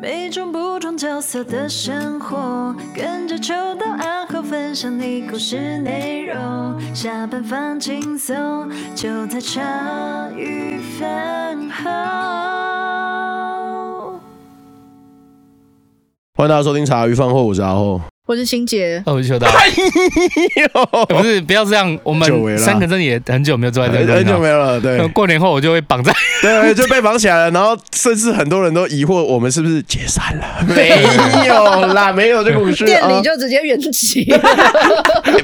每种不同角色的生活，跟着秋到暗号分享你故事内容。下班放轻松，就在茶余饭后。欢迎大家收听茶余饭后，我是阿浩。我是欣姐，哦，我是秋刀。哎呦，不是，不要这样。我们三个真的也很久没有坐在这里，很久没有了。对，过年后我就会绑在，对，就被绑起来了。然后甚至很多人都疑惑，我们是不是解散了？没有啦，没有这个故事。店里就直接圆寂。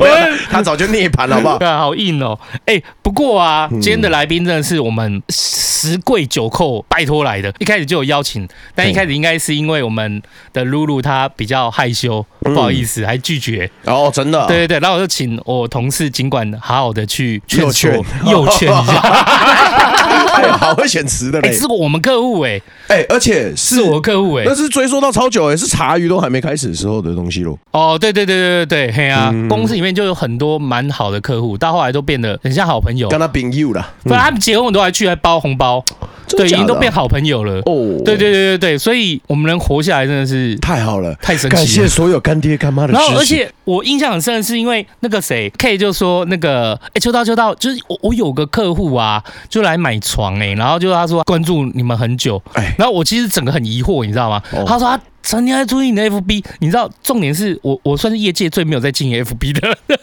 他早就涅槃了，好不好？对，好硬哦。哎，不过啊，今天的来宾真的是我们十跪九叩拜托来的。一开始就有邀请，但一开始应该是因为我们的露露她比较害羞，不好意思。还拒绝。哦，真的，对对对，然后我就请我同事尽管好好的去劝劝，诱劝一下，哎，好会选词的嘞，是我们客户哎，哎，而且是我客户哎，那是追溯到超久哎，是茶余都还没开始的时候的东西喽。哦，对对对对对对，嘿啊，公司里面就有很多蛮好的客户，到后来都变得很像好朋友，跟他朋友了，不然他们结婚我都还去还包红包，对，已经都变好朋友了。哦，对对对对对，所以我们能活下来真的是太好了，太神奇了，感谢所有干爹干妈的。然后，而且我印象很深的是，因为那个谁 K 就说那个，哎、欸，秋刀秋刀，就是我我有个客户啊，就来买床哎、欸，然后就他说关注你们很久，哎，然后我其实整个很疑惑，你知道吗？哦、他说他成天在注意你的 FB，你知道重点是我我算是业界最没有在经营 FB 的，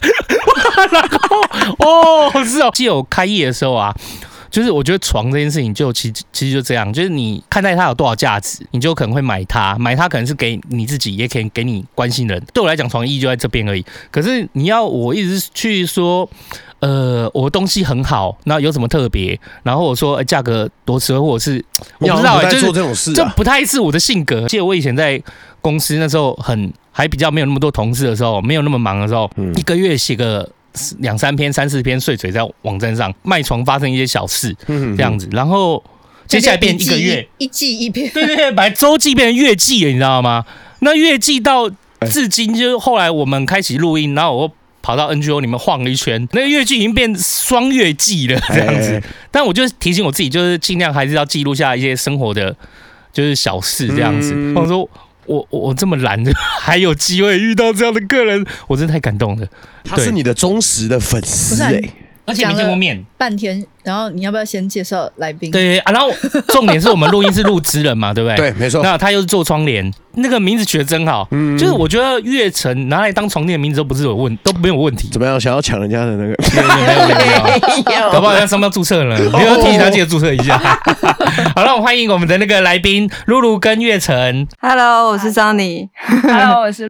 然后哦是哦，记得我开业的时候啊。就是我觉得床这件事情，就其实其实就这样，就是你看待它有多少价值，你就可能会买它。买它可能是给你自己，也可以给你关心人。对我来讲，床意义就在这边而已。可是你要我一直去说，呃，我东西很好，那有什么特别？然后我说价格多实惠，或者是我不知道，就是做这种事，这不太是我的性格。记得我以前在公司那时候，很还比较没有那么多同事的时候，没有那么忙的时候，一个月写个。两三篇、三四篇碎嘴在网站上卖床，发生一些小事，这样子，然后接下来变一个月一季一篇，对对对，把周记变成月记了，你知道吗？那月记到至今，就是后来我们开始录音，然后我跑到 NGO 里面晃了一圈，那个月记已经变双月记了，这样子。但我就提醒我自己，就是尽量还是要记录下一些生活的，就是小事这样子。我说。我我这么懒，还有机会遇到这样的客人，我真的太感动了。他是你的忠实的粉丝哎，而且没见过面半天。然后你要不要先介绍来宾？对啊，然后重点是我们录音是录职人嘛，对不对？对，没错。那他又是做窗帘，那个名字取得真好。嗯，就是我觉得月城拿来当床垫的名字都不是有问都没有问题。怎么样？想要抢人家的那个？没有没有没有，搞不好在上面注册了，没有提醒他记得注册一下。好，了我欢迎我们的那个来宾露露跟月城。Hello，我是 Sunny。Hello，我是。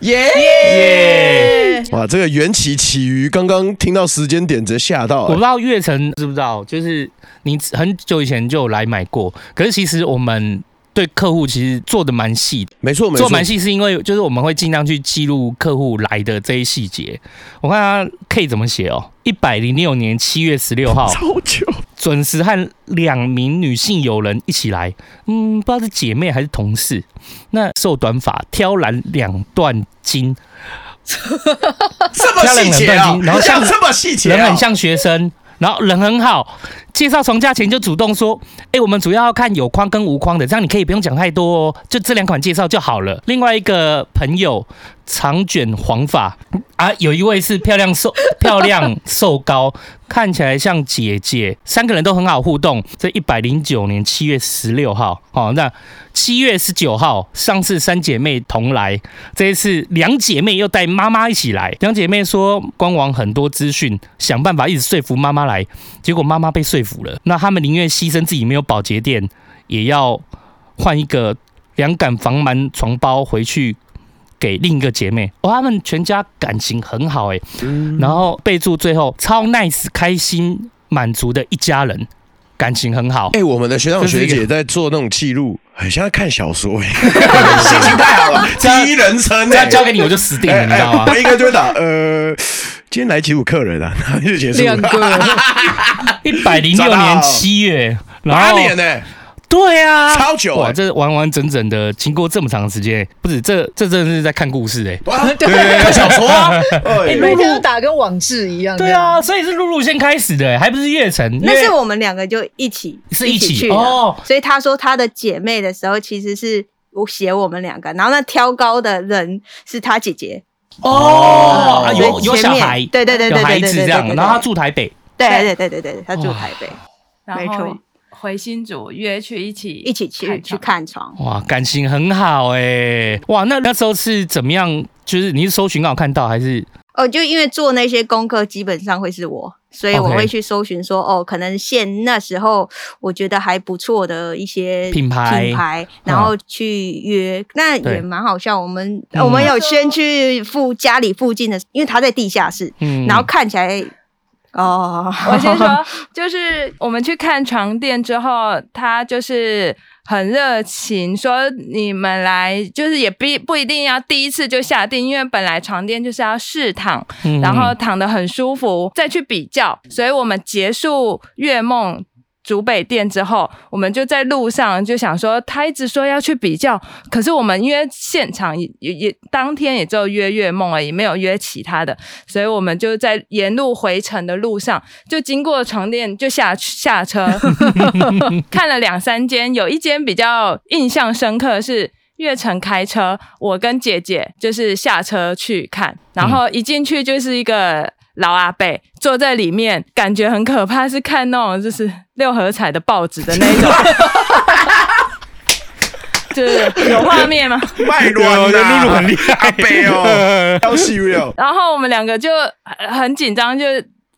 耶耶！哇，这个缘起起于刚刚听到时间点，直接吓到。我不知道月城知不知道，就是你很久以前就有来买过，可是其实我们对客户其实做的蛮细的。没错，没错，做蛮细是因为就是我们会尽量去记录客户来的这些细节。我看他 K 怎么写哦，一百零六年七月十六号，超久。准时和两名女性友人一起来，嗯，不知道是姐妹还是同事。那瘦短发，挑染两段金，这么细节啊！然后像 这么细节，人很像学生，然后人很好。介绍床架前就主动说：“哎，我们主要要看有框跟无框的，这样你可以不用讲太多哦，就这两款介绍就好了。”另外一个朋友长卷黄发啊，有一位是漂亮瘦 漂亮瘦高，看起来像姐姐，三个人都很好互动。这一百零九年七月十六号，好，那七月十九号，上次三姐妹同来，这一次两姐妹又带妈妈一起来。两姐妹说官网很多资讯，想办法一直说服妈妈来，结果妈妈被说服。了，那他们宁愿牺牲自己没有保洁店，也要换一个凉感防螨床包回去给另一个姐妹。哦，他们全家感情很好哎，嗯、然后备注最后超 nice 开心满足的一家人，感情很好。哎、欸，我们的学长学姐在做那种记录，很像在看小说哎，心情太好了，第一人称，这样交给你我就死定了，欸、你知道吗？我应该就会打呃。今天来几组客人啊？然后就结束。两个，一百零六年七月，八年呢？对啊，超久哇！这完完整整的经过这么长的时间，不是这这真的是在看故事哎，对，看小说啊，每天都打跟往事一样。对啊，所以是露露先开始的，还不是月城？那是我们两个就一起是一起去哦。所以他说他的姐妹的时候，其实是我写我们两个，然后那挑高的人是他姐姐哦，嗯有有小孩，对对对对有孩子这样，然后他住台北，对对对对对，他住台北，没错。然后回新竹约去一起一起去去看床，哇，感情很好哎，哇，那那时候是怎么样？就是你是搜寻刚好看到还是？哦，就因为做那些功课，基本上会是我，所以我会去搜寻说，哦，可能现那时候我觉得还不错的一些品牌品牌，然后去约，那也蛮好笑。我们我们有先去附家里附近的，因为他在地下室，然后看起来。哦，我先说，就是我们去看床垫之后，他就是很热情，说你们来，就是也不不一定要第一次就下定，因为本来床垫就是要试躺，然后躺的很舒服，再去比较，所以我们结束月梦。竹北店之后，我们就在路上就想说，他一直说要去比较，可是我们因为现场也也当天也只有约月梦而已，没有约其他的，所以我们就在沿路回程的路上，就经过床垫就下下车，看了两三间，有一间比较印象深刻是月城开车，我跟姐姐就是下车去看，然后一进去就是一个。老阿伯坐在里面，感觉很可怕，是看那种就是六合彩的报纸的那种，就是有画面吗？卖卵的露露很厉害，阿伯哦。然后我们两个就很紧张，就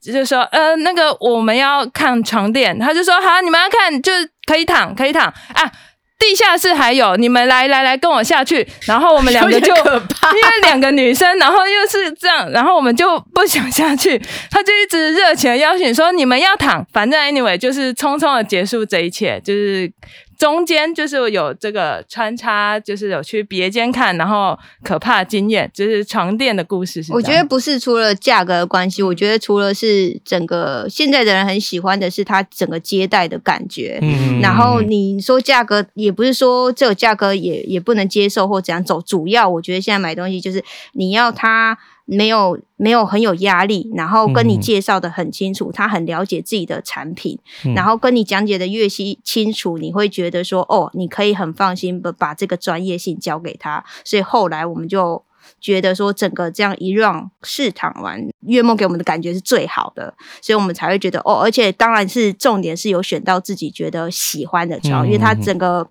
就说呃，那个我们要看床垫，他就说好，你们要看就可以躺，可以躺啊。地下室还有，你们来来来，跟我下去。然后我们两个就因为两个女生，然后又是这样，然后我们就不想下去。他就一直热情的邀请说：“你们要躺，反正 anyway 就是匆匆的结束这一切，就是。”中间就是有这个穿插，就是有去别间看，然后可怕的经验，就是床垫的故事是。我觉得不是除了价格的关系，我觉得除了是整个现在的人很喜欢的是它整个接待的感觉。嗯。然后你说价格，也不是说这个价格也也不能接受或怎样走，主要我觉得现在买东西就是你要它。没有没有很有压力，然后跟你介绍的很清楚，嗯、他很了解自己的产品，嗯、然后跟你讲解的越清清楚，你会觉得说哦，你可以很放心的把这个专业性交给他。所以后来我们就觉得说，整个这样一 round 试躺完，月梦给我们的感觉是最好的，所以我们才会觉得哦，而且当然是重点是有选到自己觉得喜欢的床，嗯、因为它整个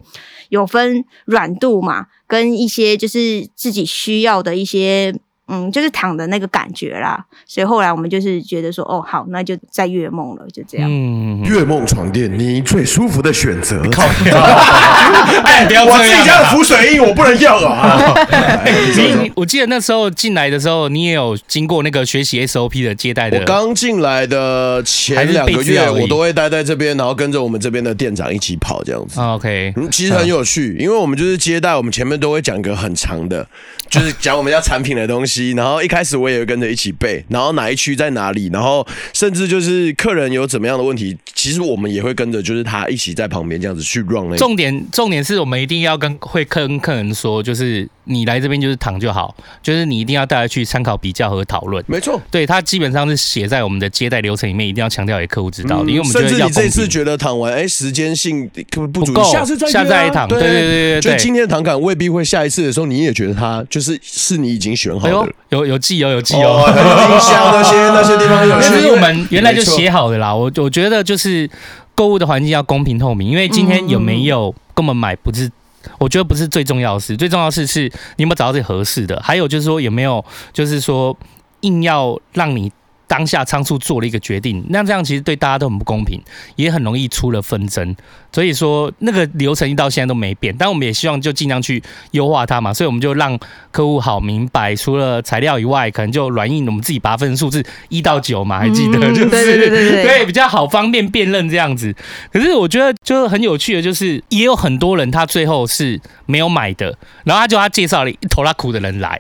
有分软度嘛，跟一些就是自己需要的一些。嗯，就是躺的那个感觉啦，所以后来我们就是觉得说，哦，好，那就在月梦了，就这样。嗯，月梦床垫，你最舒服的选择。靠！哎，不要这样，我自己家的浮水印我不能要啊。你，我记得那时候进来的时候，你也有经过那个学习 SOP 的接待的。我刚进来的前两个月，我都会待在这边，然后跟着我们这边的店长一起跑这样子。OK，嗯，其实很有趣，因为我们就是接待，我们前面都会讲一个很长的，就是讲我们家产品的东西。然后一开始我也会跟着一起背，然后哪一区在哪里，然后甚至就是客人有怎么样的问题，其实我们也会跟着，就是他一起在旁边这样子去 run。重点重点是我们一定要跟会跟客人说，就是。你来这边就是躺就好，就是你一定要带他去参考、比较和讨论。没错，对，他基本上是写在我们的接待流程里面，一定要强调给客户知道。嗯、因为我们甚至你这次觉得躺完，哎，时间性不足，不够，下次再、啊、下次再躺。对对对对对，就今天的躺感未必会下一次的时候，你也觉得他就是是你已经选好的。哎、有有寄哦，有寄哦，冰箱那些那些地方有。其实我们原来就写好的啦。我我觉得就是购物的环境要公平透明，因为今天有没有跟我们买不是。我觉得不是最重要的事，最重要的事是你有没有找到最合适的，还有就是说有没有就是说硬要让你。当下仓促做了一个决定，那这样其实对大家都很不公平，也很容易出了纷争。所以说那个流程一到现在都没变，但我们也希望就尽量去优化它嘛。所以我们就让客户好明白，除了材料以外，可能就软硬我们自己把它分数是一到九嘛，还记得？就是对对对对对，比较好方便辨认这样子。可是我觉得就很有趣的，就是也有很多人他最后是没有买的，然后他就他介绍了一头拉苦的人来，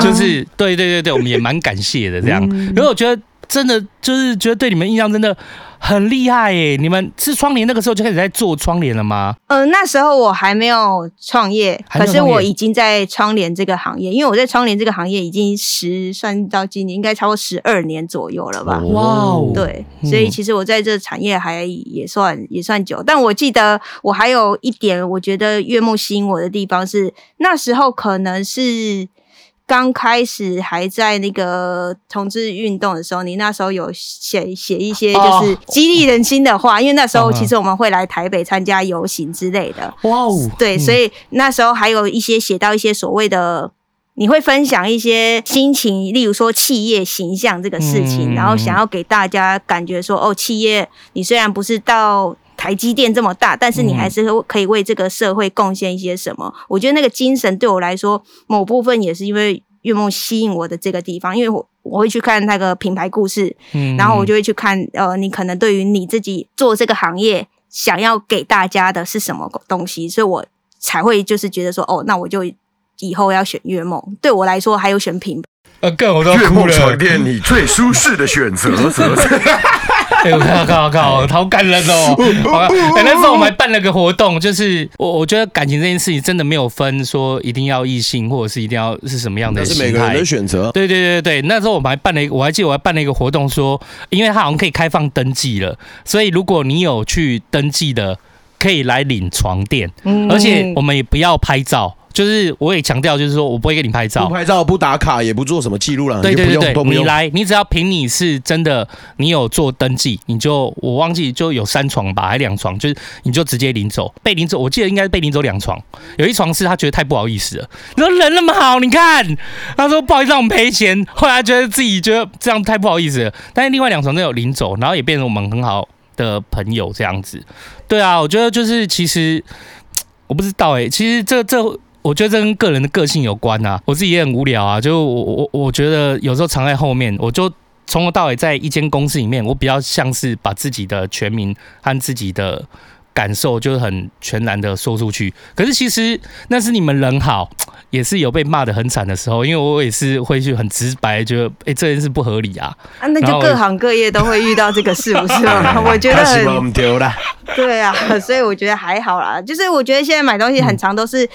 就是对对对对，我们也蛮感谢的这样。因为我觉得。真的就是觉得对你们印象真的很厉害耶！你们是窗帘那个时候就开始在做窗帘了吗？呃，那时候我还没有创业，可是我已经在窗帘这个行业，因为我在窗帘这个行业已经十算到今年应该超过十二年左右了吧？哇哦，对，所以其实我在这产业还也算也算久，但我记得我还有一点，我觉得月梦吸引我的地方是那时候可能是。刚开始还在那个同志运动的时候，你那时候有写写一些就是激励人心的话，因为那时候其实我们会来台北参加游行之类的。哇哦，对，所以那时候还有一些写到一些所谓的，你会分享一些心情，例如说企业形象这个事情，然后想要给大家感觉说，哦，企业你虽然不是到。台积电这么大，但是你还是可以为这个社会贡献一些什么？我觉得那个精神对我来说，某部分也是因为月梦吸引我的这个地方，因为我我会去看那个品牌故事，嗯，然后我就会去看，呃，你可能对于你自己做这个行业想要给大家的是什么东西，所以我才会就是觉得说，哦，那我就以后要选月梦。对我来说，还有选品牌，呃，更我都月梦床垫，你最舒适的选择。哎呦，靠靠靠，好感人哦！好，哎，那时候我们还办了个活动，就是我我觉得感情这件事情真的没有分说一定要异性，或者是一定要是什么样的，是每个人的选择。对对对对，那时候我们还办了一个，我还记得我还办了一个活动，说因为他好像可以开放登记了，所以如果你有去登记的，可以来领床垫，而且我们也不要拍照。就是我也强调，就是说我不会给你拍照，不拍照，不打卡，也不做什么记录了。对对对对，你来，你只要凭你是真的，你有做登记，你就我忘记就有三床吧，还两床，就是你就直接领走，被领走。我记得应该是被领走两床，有一床是他觉得太不好意思了，你说人那么好，你看他说不好意思让我们赔钱，后来觉得自己觉得这样太不好意思了，但是另外两床都有领走，然后也变成我们很好的朋友这样子。对啊，我觉得就是其实我不知道哎、欸，其实这这。我觉得这跟个人的个性有关啊，我自己也很无聊啊，就我我我觉得有时候藏在后面，我就从头到尾在一间公司里面，我比较像是把自己的全名和自己的感受，就是很全然的说出去。可是其实那是你们人好，也是有被骂的很惨的时候，因为我也是会去很直白，觉得哎这件事不合理啊。啊，那就各行各业都会遇到这个事，不是吗？我觉得很丢了。对啊，所以我觉得还好啦。就是我觉得现在买东西很长都是。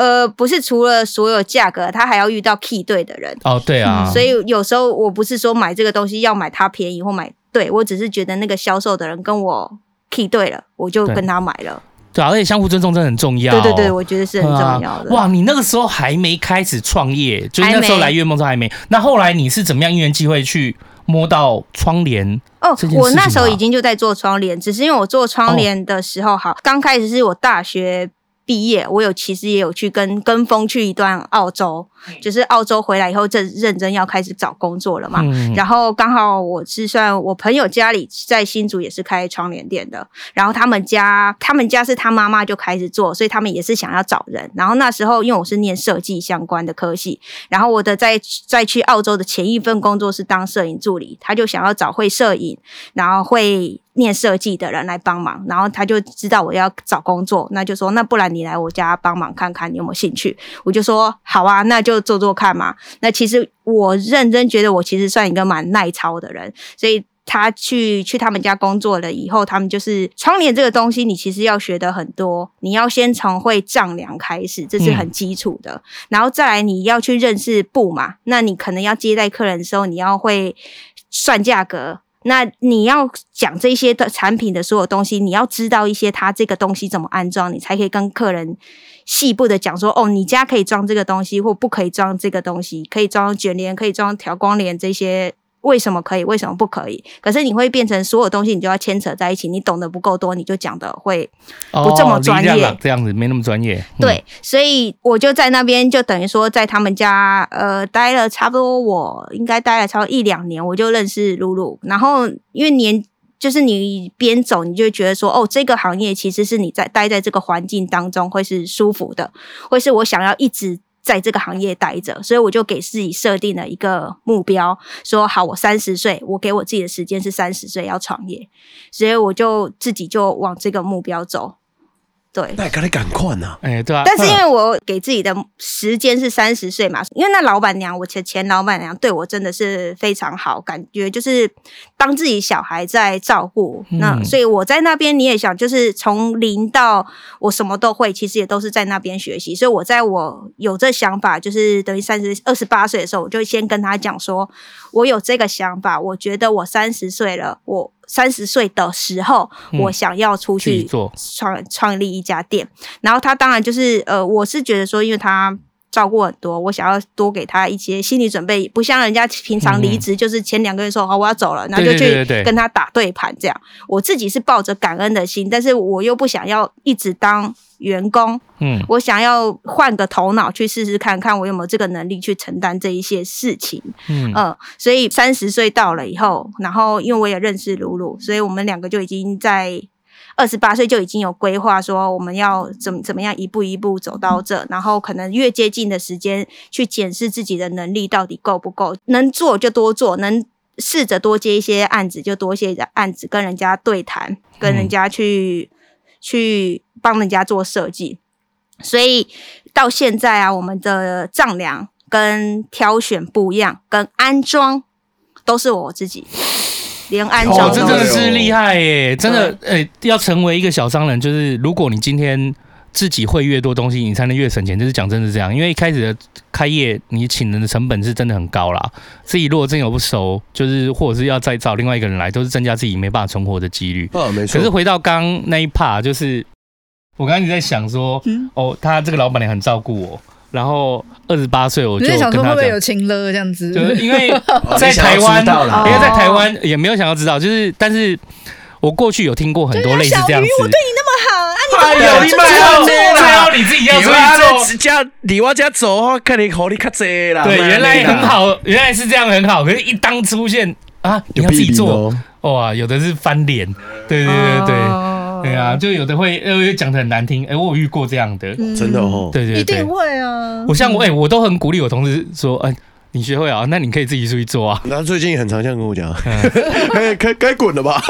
呃，不是除了所有价格，他还要遇到 key 对的人哦，对啊、嗯，所以有时候我不是说买这个东西要买它便宜或买对，我只是觉得那个销售的人跟我 key 对了，我就跟他买了。对，啊而且相互尊重真的很重要。对对对，我觉得是很重要的。啊、哇，你那个时候还没开始创业，就是那时候来月梦都还没。那后来你是怎么样因缘机会去摸到窗帘？哦，我那时候已经就在做窗帘，只是因为我做窗帘的时候，好，刚开始是我大学。毕业，我有其实也有去跟跟风去一段澳洲，就是澳洲回来以后正认真要开始找工作了嘛。嗯、然后刚好我是算我朋友家里在新竹也是开窗帘店的，然后他们家他们家是他妈妈就开始做，所以他们也是想要找人。然后那时候因为我是念设计相关的科系，然后我的在在去澳洲的前一份工作是当摄影助理，他就想要找会摄影，然后会。念设计的人来帮忙，然后他就知道我要找工作，那就说那不然你来我家帮忙看看，你有没有兴趣？我就说好啊，那就做做看嘛。那其实我认真觉得我其实算一个蛮耐操的人，所以他去去他们家工作了以后，他们就是窗帘这个东西，你其实要学的很多，你要先从会丈量开始，这是很基础的，嗯、然后再来你要去认识布嘛，那你可能要接待客人的时候，你要会算价格。那你要讲这些的产品的所有东西，你要知道一些它这个东西怎么安装，你才可以跟客人细部的讲说，哦，你家可以装这个东西，或不可以装这个东西，可以装卷帘，可以装调光帘这些。为什么可以？为什么不可以？可是你会变成所有东西，你就要牵扯在一起。你懂得不够多，你就讲的会不这么专业。哦、这样子没那么专业。嗯、对，所以我就在那边，就等于说在他们家呃待了差不多，我应该待了差不多一两年，我就认识露露。然后因为年就是你边走，你就觉得说，哦，这个行业其实是你在待在这个环境当中会是舒服的，会是我想要一直。在这个行业待着，所以我就给自己设定了一个目标，说好，我三十岁，我给我自己的时间是三十岁要创业，所以我就自己就往这个目标走。对，那赶紧赶快呐！哎，对啊。但是因为我给自己的时间是三十岁嘛，因为那老板娘，我前前老板娘对我真的是非常好，感觉就是当自己小孩在照顾。嗯、那所以我在那边，你也想，就是从零到我什么都会，其实也都是在那边学习。所以我在我有这想法，就是等于三十二十八岁的时候，我就先跟他讲说，我有这个想法，我觉得我三十岁了，我。三十岁的时候，我想要出去创创立一家店，然后他当然就是呃，我是觉得说，因为他照顾很多，我想要多给他一些心理准备，不像人家平常离职就是前两个月说好我要走了，然后就去跟他打对盘这样。我自己是抱着感恩的心，但是我又不想要一直当。员工，嗯，我想要换个头脑去试试看看，我有没有这个能力去承担这一些事情，嗯，呃，所以三十岁到了以后，然后因为我也认识露露，所以我们两个就已经在二十八岁就已经有规划，说我们要怎么怎么样一步一步走到这，然后可能越接近的时间去检视自己的能力到底够不够，能做就多做，能试着多接一些案子就多接案子，跟人家对谈，跟人家去。去帮人家做设计，所以到现在啊，我们的丈量跟挑选不一样，跟安装都是我自己，连安真的是厉害耶！真的，哎、欸，要成为一个小商人，就是如果你今天。自己会越多东西，你才能越省钱。就是讲真的是这样，因为一开始的开业，你请人的成本是真的很高啦。自己如果真有不熟，就是或者是要再找另外一个人来，都是增加自己没办法存活的几率。哦，没错。可是回到刚那一 part，就是我刚刚一直在想说，嗯、哦，他这个老板娘很照顾我，然后二十八岁我就跟他讲，会不会有情勒这样子？就是因为 在台湾，哦、因为在台湾也没有想要知道，就是但是。我过去有听过很多类似这样子。我对你那么好，啊，哎呦，你妈要做啦！你自己要出去做，家离我家走，看你好，你卡济啦。对，原来很好，原来是这样很好。可是，一当出现啊，你要自己做，哇，有的是翻脸。对对对对，对啊，就有的会呃讲的很难听。哎，我有遇过这样的，真的哦。对对对，一定会啊。我像我哎，我都很鼓励我同事说，哎。你学会啊？那你可以自己出去做啊。那最近很常这样跟我讲，该该该滚了吧？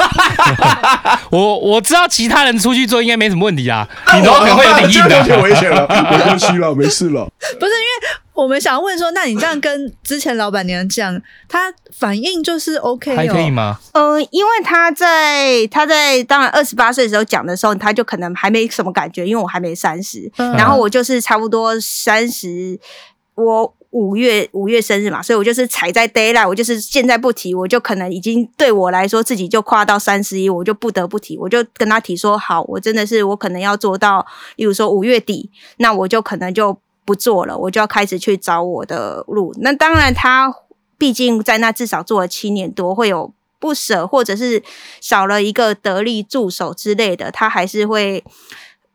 我我知道其他人出去做应该没什么问题啊。你头可能会有点硬的，有点危险了，没关系了，没事了。不是因为我们想问说，那你这样跟之前老板娘讲，她反应就是 OK，还可以吗？嗯、呃，因为她在她在当然二十八岁的时候讲的时候，她就可能还没什么感觉，因为我还没三十、嗯，然后我就是差不多三十，我。五月五月生日嘛，所以我就是踩在 d a y l i g h t 我就是现在不提，我就可能已经对我来说自己就跨到三十一，我就不得不提，我就跟他提说好，我真的是我可能要做到，例如说五月底，那我就可能就不做了，我就要开始去找我的路。那当然，他毕竟在那至少做了七年多，会有不舍，或者是少了一个得力助手之类的，他还是会。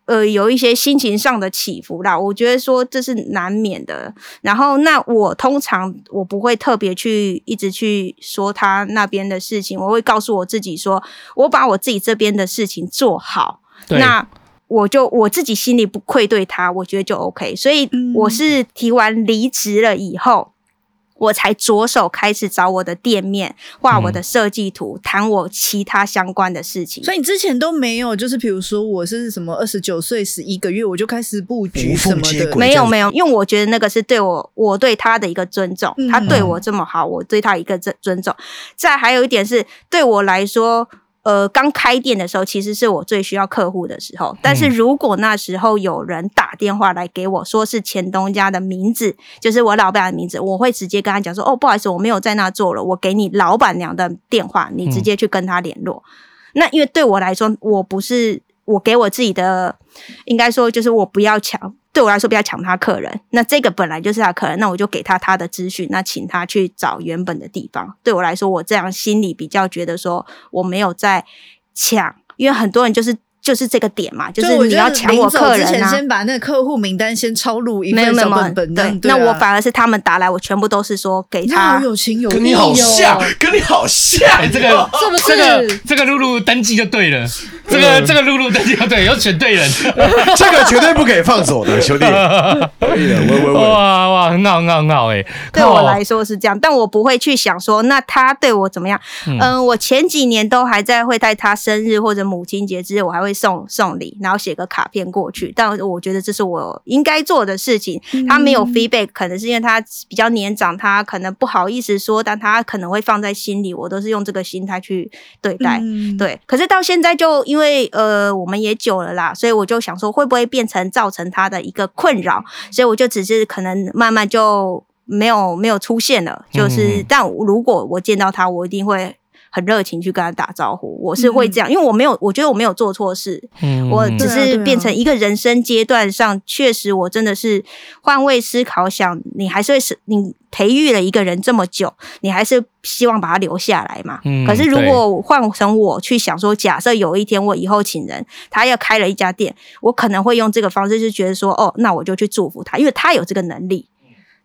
呃，有一些心情上的起伏啦，我觉得说这是难免的。然后，那我通常我不会特别去一直去说他那边的事情，我会告诉我自己说，我把我自己这边的事情做好，那我就我自己心里不愧对他，我觉得就 OK。所以我是提完离职了以后。我才着手开始找我的店面，画我的设计图，谈、嗯、我其他相关的事情。所以你之前都没有，就是比如说我是什么二十九岁十一个月，我就开始布局什么的。没有没有，因为我觉得那个是对我我对他的一个尊重，嗯、他对我这么好，我对他一个尊尊重。再还有一点是对我来说。呃，刚开店的时候，其实是我最需要客户的时候。但是如果那时候有人打电话来给我，说是前东家的名字，就是我老板的名字，我会直接跟他讲说：“哦，不好意思，我没有在那做了，我给你老板娘的电话，你直接去跟他联络。”那因为对我来说，我不是我给我自己的，应该说就是我不要抢。对我来说，不要抢他客人。那这个本来就是他客人，那我就给他他的资讯，那请他去找原本的地方。对我来说，我这样心里比较觉得说我没有在抢，因为很多人就是就是这个点嘛，就是你要抢我客人啊。先把那个客户名单先抄录一份小本本。对，那我反而是他们打来，我全部都是说给他。有情有义，跟你好像，跟你好像，这个 是不是这个这个露露登记就对了。这个这个露露的对，要选对人，这个绝对不可以放手的，兄弟。可以的，喂喂喂，哇哇，很好很好很好哎。对我来说是这样，但我不会去想说，那他对我怎么样？嗯，我前几年都还在会在他生日或者母亲节之日，我还会送送礼，然后写个卡片过去。但我觉得这是我应该做的事情。他没有 feedback，可能是因为他比较年长，他可能不好意思说，但他可能会放在心里。我都是用这个心态去对待，对。可是到现在就因为呃，我们也久了啦，所以我就想说，会不会变成造成他的一个困扰？所以我就只是可能慢慢就没有没有出现了。就是，但如果我见到他，我一定会。很热情去跟他打招呼，我是会这样，因为我没有，我觉得我没有做错事，嗯，我只是变成一个人生阶段上，确实我真的是换位思考，想你还是会是你培育了一个人这么久，你还是希望把他留下来嘛。可是如果换成我去想说，假设有一天我以后请人，他要开了一家店，我可能会用这个方式，就觉得说，哦，那我就去祝福他，因为他有这个能力。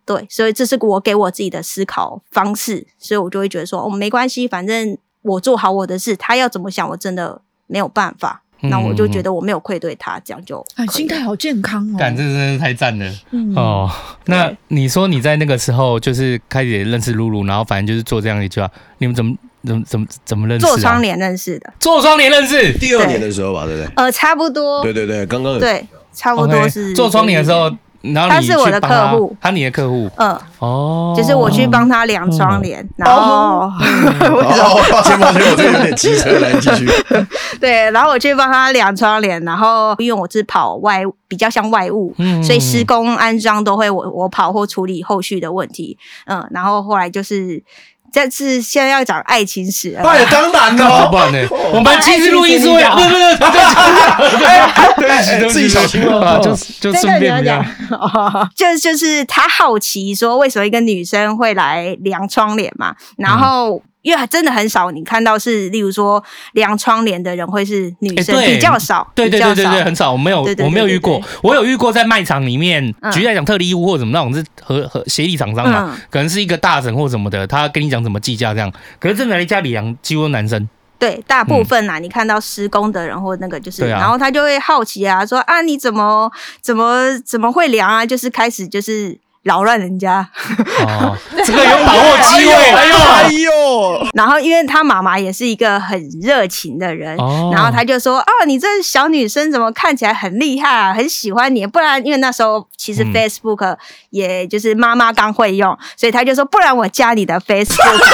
对，所以这是我给我自己的思考方式，所以我就会觉得说，哦，没关系，反正我做好我的事，他要怎么想，我真的没有办法。嗯、那我就觉得我没有愧对他，这样就心态好健康哦，感这真是太赞了。嗯、哦，那你说你在那个时候就是开始认识露露，然后反正就是做这样一句话，你们怎么怎么怎么怎么认识、啊？做窗帘认识的，做窗帘认识，第二年的时候吧，对不对？呃，差不多。对对对，刚刚对，差不多是、okay, 做窗帘的时候。然后他是我的客户，他你的客户，嗯，哦，就是我去帮他量窗帘，然后，抱歉抱歉，我这有点机车，来继续。对，然后我去帮他量窗帘，然后因为我是跑外，比较像外务，所以施工安装都会我我跑或处理后续的问题，嗯，然后后来就是。这次现在要讲爱情史，那也当然了，不然呢？我们其实录音是为了，对对对对对，对，自己小心啊，就就顺便讲，就就是他好奇说，为什么一个女生会来量窗帘嘛，然后。因为真的很少，你看到是，例如说量窗帘的人会是女生，比较少，对对对对对，很少，我没有，我没有遇过，我有遇过在卖场里面，举例来讲，特力屋或者什么那种是和和协力厂商嘛，可能是一个大神或什么的，他跟你讲怎么计价这样，可是真的来家里量，几乎男生，对，大部分呐，你看到施工的人或那个就是，然后他就会好奇啊，说啊，你怎么怎么怎么会量啊？就是开始就是。扰乱人家，哦，这个有把握机会，哎呦 哎呦！然后因为他妈妈也是一个很热情的人，哦、然后他就说：“哦，你这小女生怎么看起来很厉害啊？很喜欢你。不然，因为那时候其实 Facebook 也就是妈妈刚会用，嗯、所以他就说：不然我加你的 Facebook。”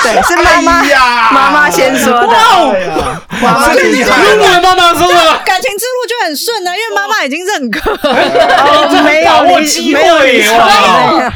对，是妈妈，妈妈先说的。哇，妈妈厉害，露露的妈妈说的，感情之路就很顺了，因为妈妈已经认可。没有把握机会哇！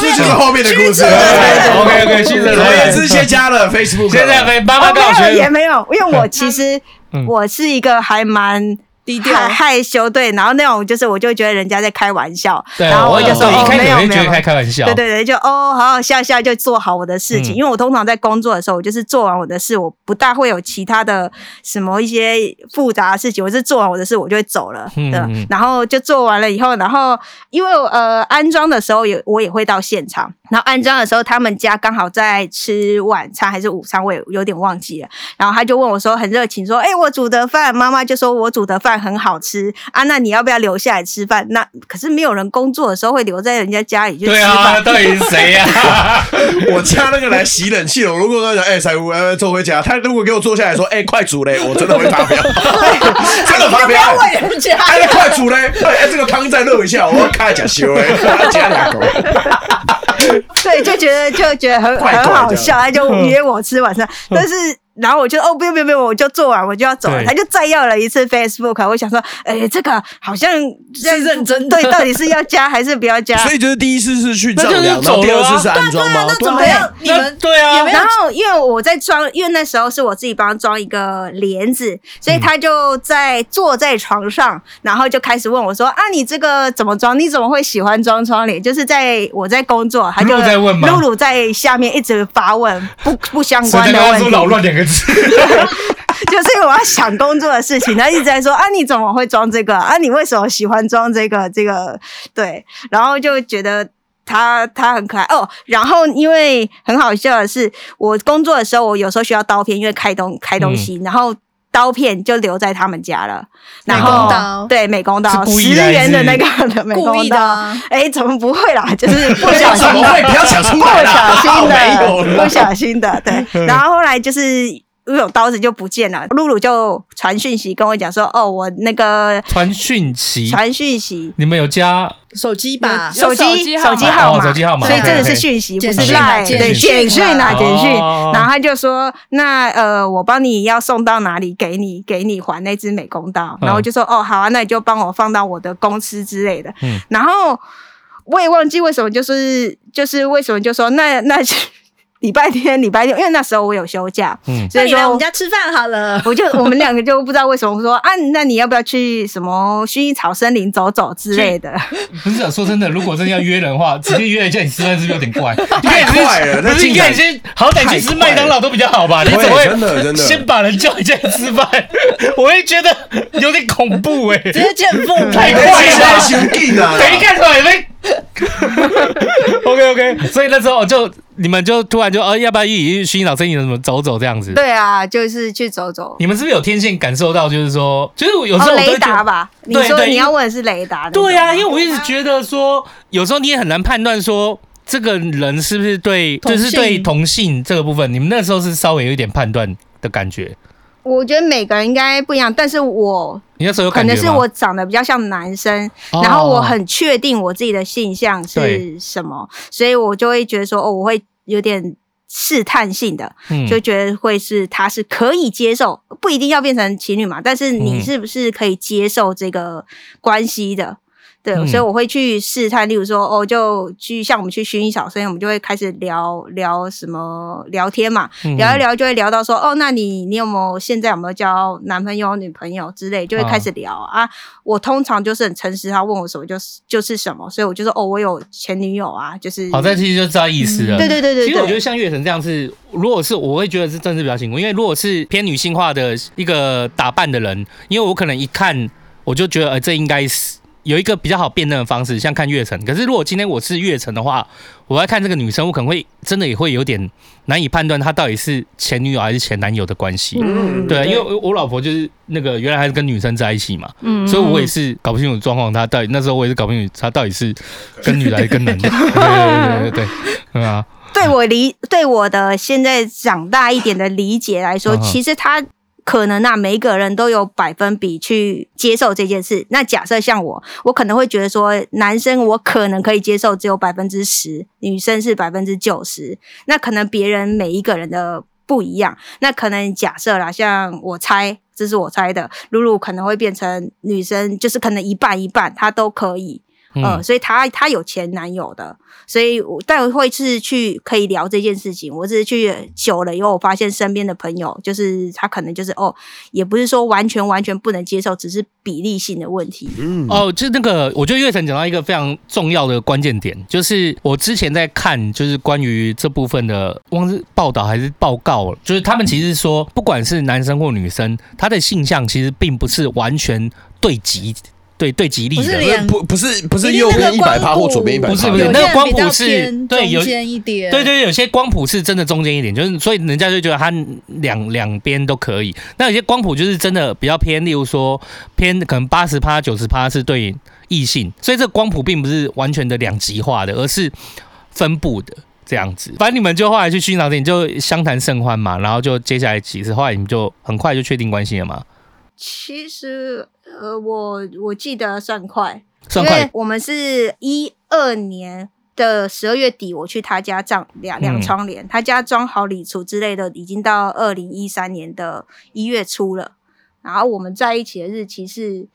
这就是后面的故事。OK OK，现在我也是先加了 Facebook，现在被妈妈告诉也没有，因为我其实我是一个还蛮。低调害羞，对，然后那种就是，我就觉得人家在开玩笑，对然后我就说哦，没有没有，开玩笑，对对对，就哦，好好笑笑，就做好我的事情。因为我通常在工作的时候，我就是做完我的事，我不大会有其他的什么一些复杂的事情，我是做完我的事，我就会走了，对。然后就做完了以后，然后因为呃安装的时候也我也会到现场，然后安装的时候他们家刚好在吃晚餐还是午餐，我也有点忘记了。然后他就问我说很热情说，哎，我煮的饭，妈妈就说我煮的饭。很好吃啊，那你要不要留下来吃饭？那可是没有人工作的时候会留在人家家里去吃饭。对啊，到底是谁呀？我家那个来洗冷气的，我如果跟他讲，哎，财务，要不要坐回家？他如果给我坐下来说，哎，快煮嘞，我真的会发飙，真的发飙。不要问人家，哎，快煮嘞，哎，这个汤再热一下，我要开讲修哎，加两口。对，就觉得就觉得很很好笑，他就约我吃晚餐，但是。然后我就哦，不用不用不用，我就做完我就要走了。他就再要了一次 Facebook，我想说，哎，这个好像是认真对，到底是要加还是不要加？所以就是第一次是去丈量，然后第二次是安装吗？那怎么样？你们对啊。然后因为我在装，因为那时候是我自己帮他装一个帘子，所以他就在坐在床上，然后就开始问我说：“啊，你这个怎么装？你怎么会喜欢装窗帘？”就是在我在工作，他就在问。露露在下面一直发问不不相关的问题。扰乱两个。就是我要想工作的事情，他一直在说啊，你怎么会装这个啊？你为什么喜欢装这个？这个对，然后就觉得他他很可爱哦。然后因为很好笑的是，我工作的时候，我有时候需要刀片，因为开东开东西，嗯、然后刀片就留在他们家了。然美工后刀对美工刀，十元的那个的美故意的工刀啊。哎，怎么不会啦？就是不小心？不要讲出不来啦小心的，不小心的，对。然后后来就是因为我刀子就不见了，露露就传讯息跟我讲说，哦，我那个传讯息，传讯息，你们有加手机吧，手机手机号码。手机号码，哦手机号码。所以真的是讯息，不是讯啊 line，对，简讯啊，啊简讯。哦。然后他就说，那呃，我帮你要送到哪里给你，给你还那支美工刀。然后就说，哦，好啊，那你就帮我放到我的公司之类的。嗯。然后我也忘记为什么，就是就是为什么就说那那礼拜天礼拜六，因为那时候我有休假，嗯所以说我们家吃饭好了。我就我们两个就不知道为什么说啊，那你要不要去什么薰衣草森林走走之类的？不是啊，说真的，如果真的要约人的话，直接约一下你吃饭是不是有点怪？太快了那不是应该先好歹去吃麦当劳都比较好吧？你对怎么会真的真的先把人叫一下吃饭？我会觉得有点恐怖哎、直接见父母，太快了。行进啊！等一看出来没 OK OK，所以那时候就你们就突然就哦，要不要一起去薰衣草森林什么走走这样子？对啊，就是去走走。你们是不是有天线感受到？就是说，就是有时候哦，雷。达吧？你说你要问的是雷达？对啊，因为我一直觉得说，有时候你也很难判断说这个人是不是对，就是对同性这个部分，你们那时候是稍微有一点判断的感觉。我觉得每个人应该不一样，但是我你那时候有可？能是我长得比较像男生，哦然后我很确定我自己的性向是什么，所以我就会觉得说，哦，我会有点试探性的，嗯就觉得会是他是可以接受，不一定要变成情侣嘛，但是你嗯是不是可以接受这个关系的？对，嗯所以我会去试探，例如说，哦，就去像我们去薰衣草，所以我们就会开始聊聊什么聊天嘛，嗯。聊一聊就会聊到说，哦，那你你有没有现在有没有交男朋友、女朋友之类，就会开始聊啊。我通常就是很诚实，他问我什么就是就是什么，所以我就说，哦，我有前女友啊，就是好，这其实就知道意思了。对对对对对其实我觉得像月神这样是，如果是我会觉得是政治比较辛苦，因为如果是偏女性化的一个打扮的人，因为我可能一看我就觉得，呃，这应该是有一个比较好辨认的方式，像看月城。可是如果今天我是月城的话，我要看这个女生，我可能会真的也会有点难以判断她到底是前女友还是前男友的关系。嗯对啊，因为我我老婆就是那个原来还是跟女生在一起嘛，嗯所以我也是搞不清楚状况，她到底那时候我也是搞不清楚她到底是跟女的还是跟男的。对对对对对，对啊，对我理对我的现在长大一点的理解来说，其实他可能啊，每一个人都有百分比去接受这件事。那假设像我，我可能会觉得说，男生我可能可以接受只有百分之十，女生是百分之九十。那可能别人每一个人的不一样。那可能假设啦，像我猜，这是我猜的，露露可能会变成女生，就是可能一半一半，她都可以。嗯呃，所以她她有前男友的，所以我但会是去可以聊这件事情。我只是去久了以后，我发现身边的朋友，就是他可能就是哦，也不是说完全完全不能接受，只是比例性的问题。嗯，哦，就那个，我觉得月晨讲到一个非常重要的关键点，就是我之前在看，就是关于这部分的，忘了是报道还是报告了，就是他们其实说，不管是男生或女生，他的性向其实并不是完全对极。对对吉利的，不是连不不是不是右边一百趴或左边一百趴，不是不是那个光谱是对有中间一点，对对，有些光谱是真的中间一点，就是所以人家就觉得它两两边都可以。那有些光谱就是真的比较偏，例如说偏可能八十趴、九十趴是对异性，所以这个光谱并不是完全的两极化的，而是分布的这样子。反正你们就后来去薰衣草店就相谈甚欢嘛，然后就接下来几次，后来你们就很快就确定关系了嘛，其实呃，我我记得算快，算快因为我们是一二年的十二月底，我去他家装两两窗帘，他家装好礼橱之类的，已经到二零一三年的一月初了。然后我们在一起的日期是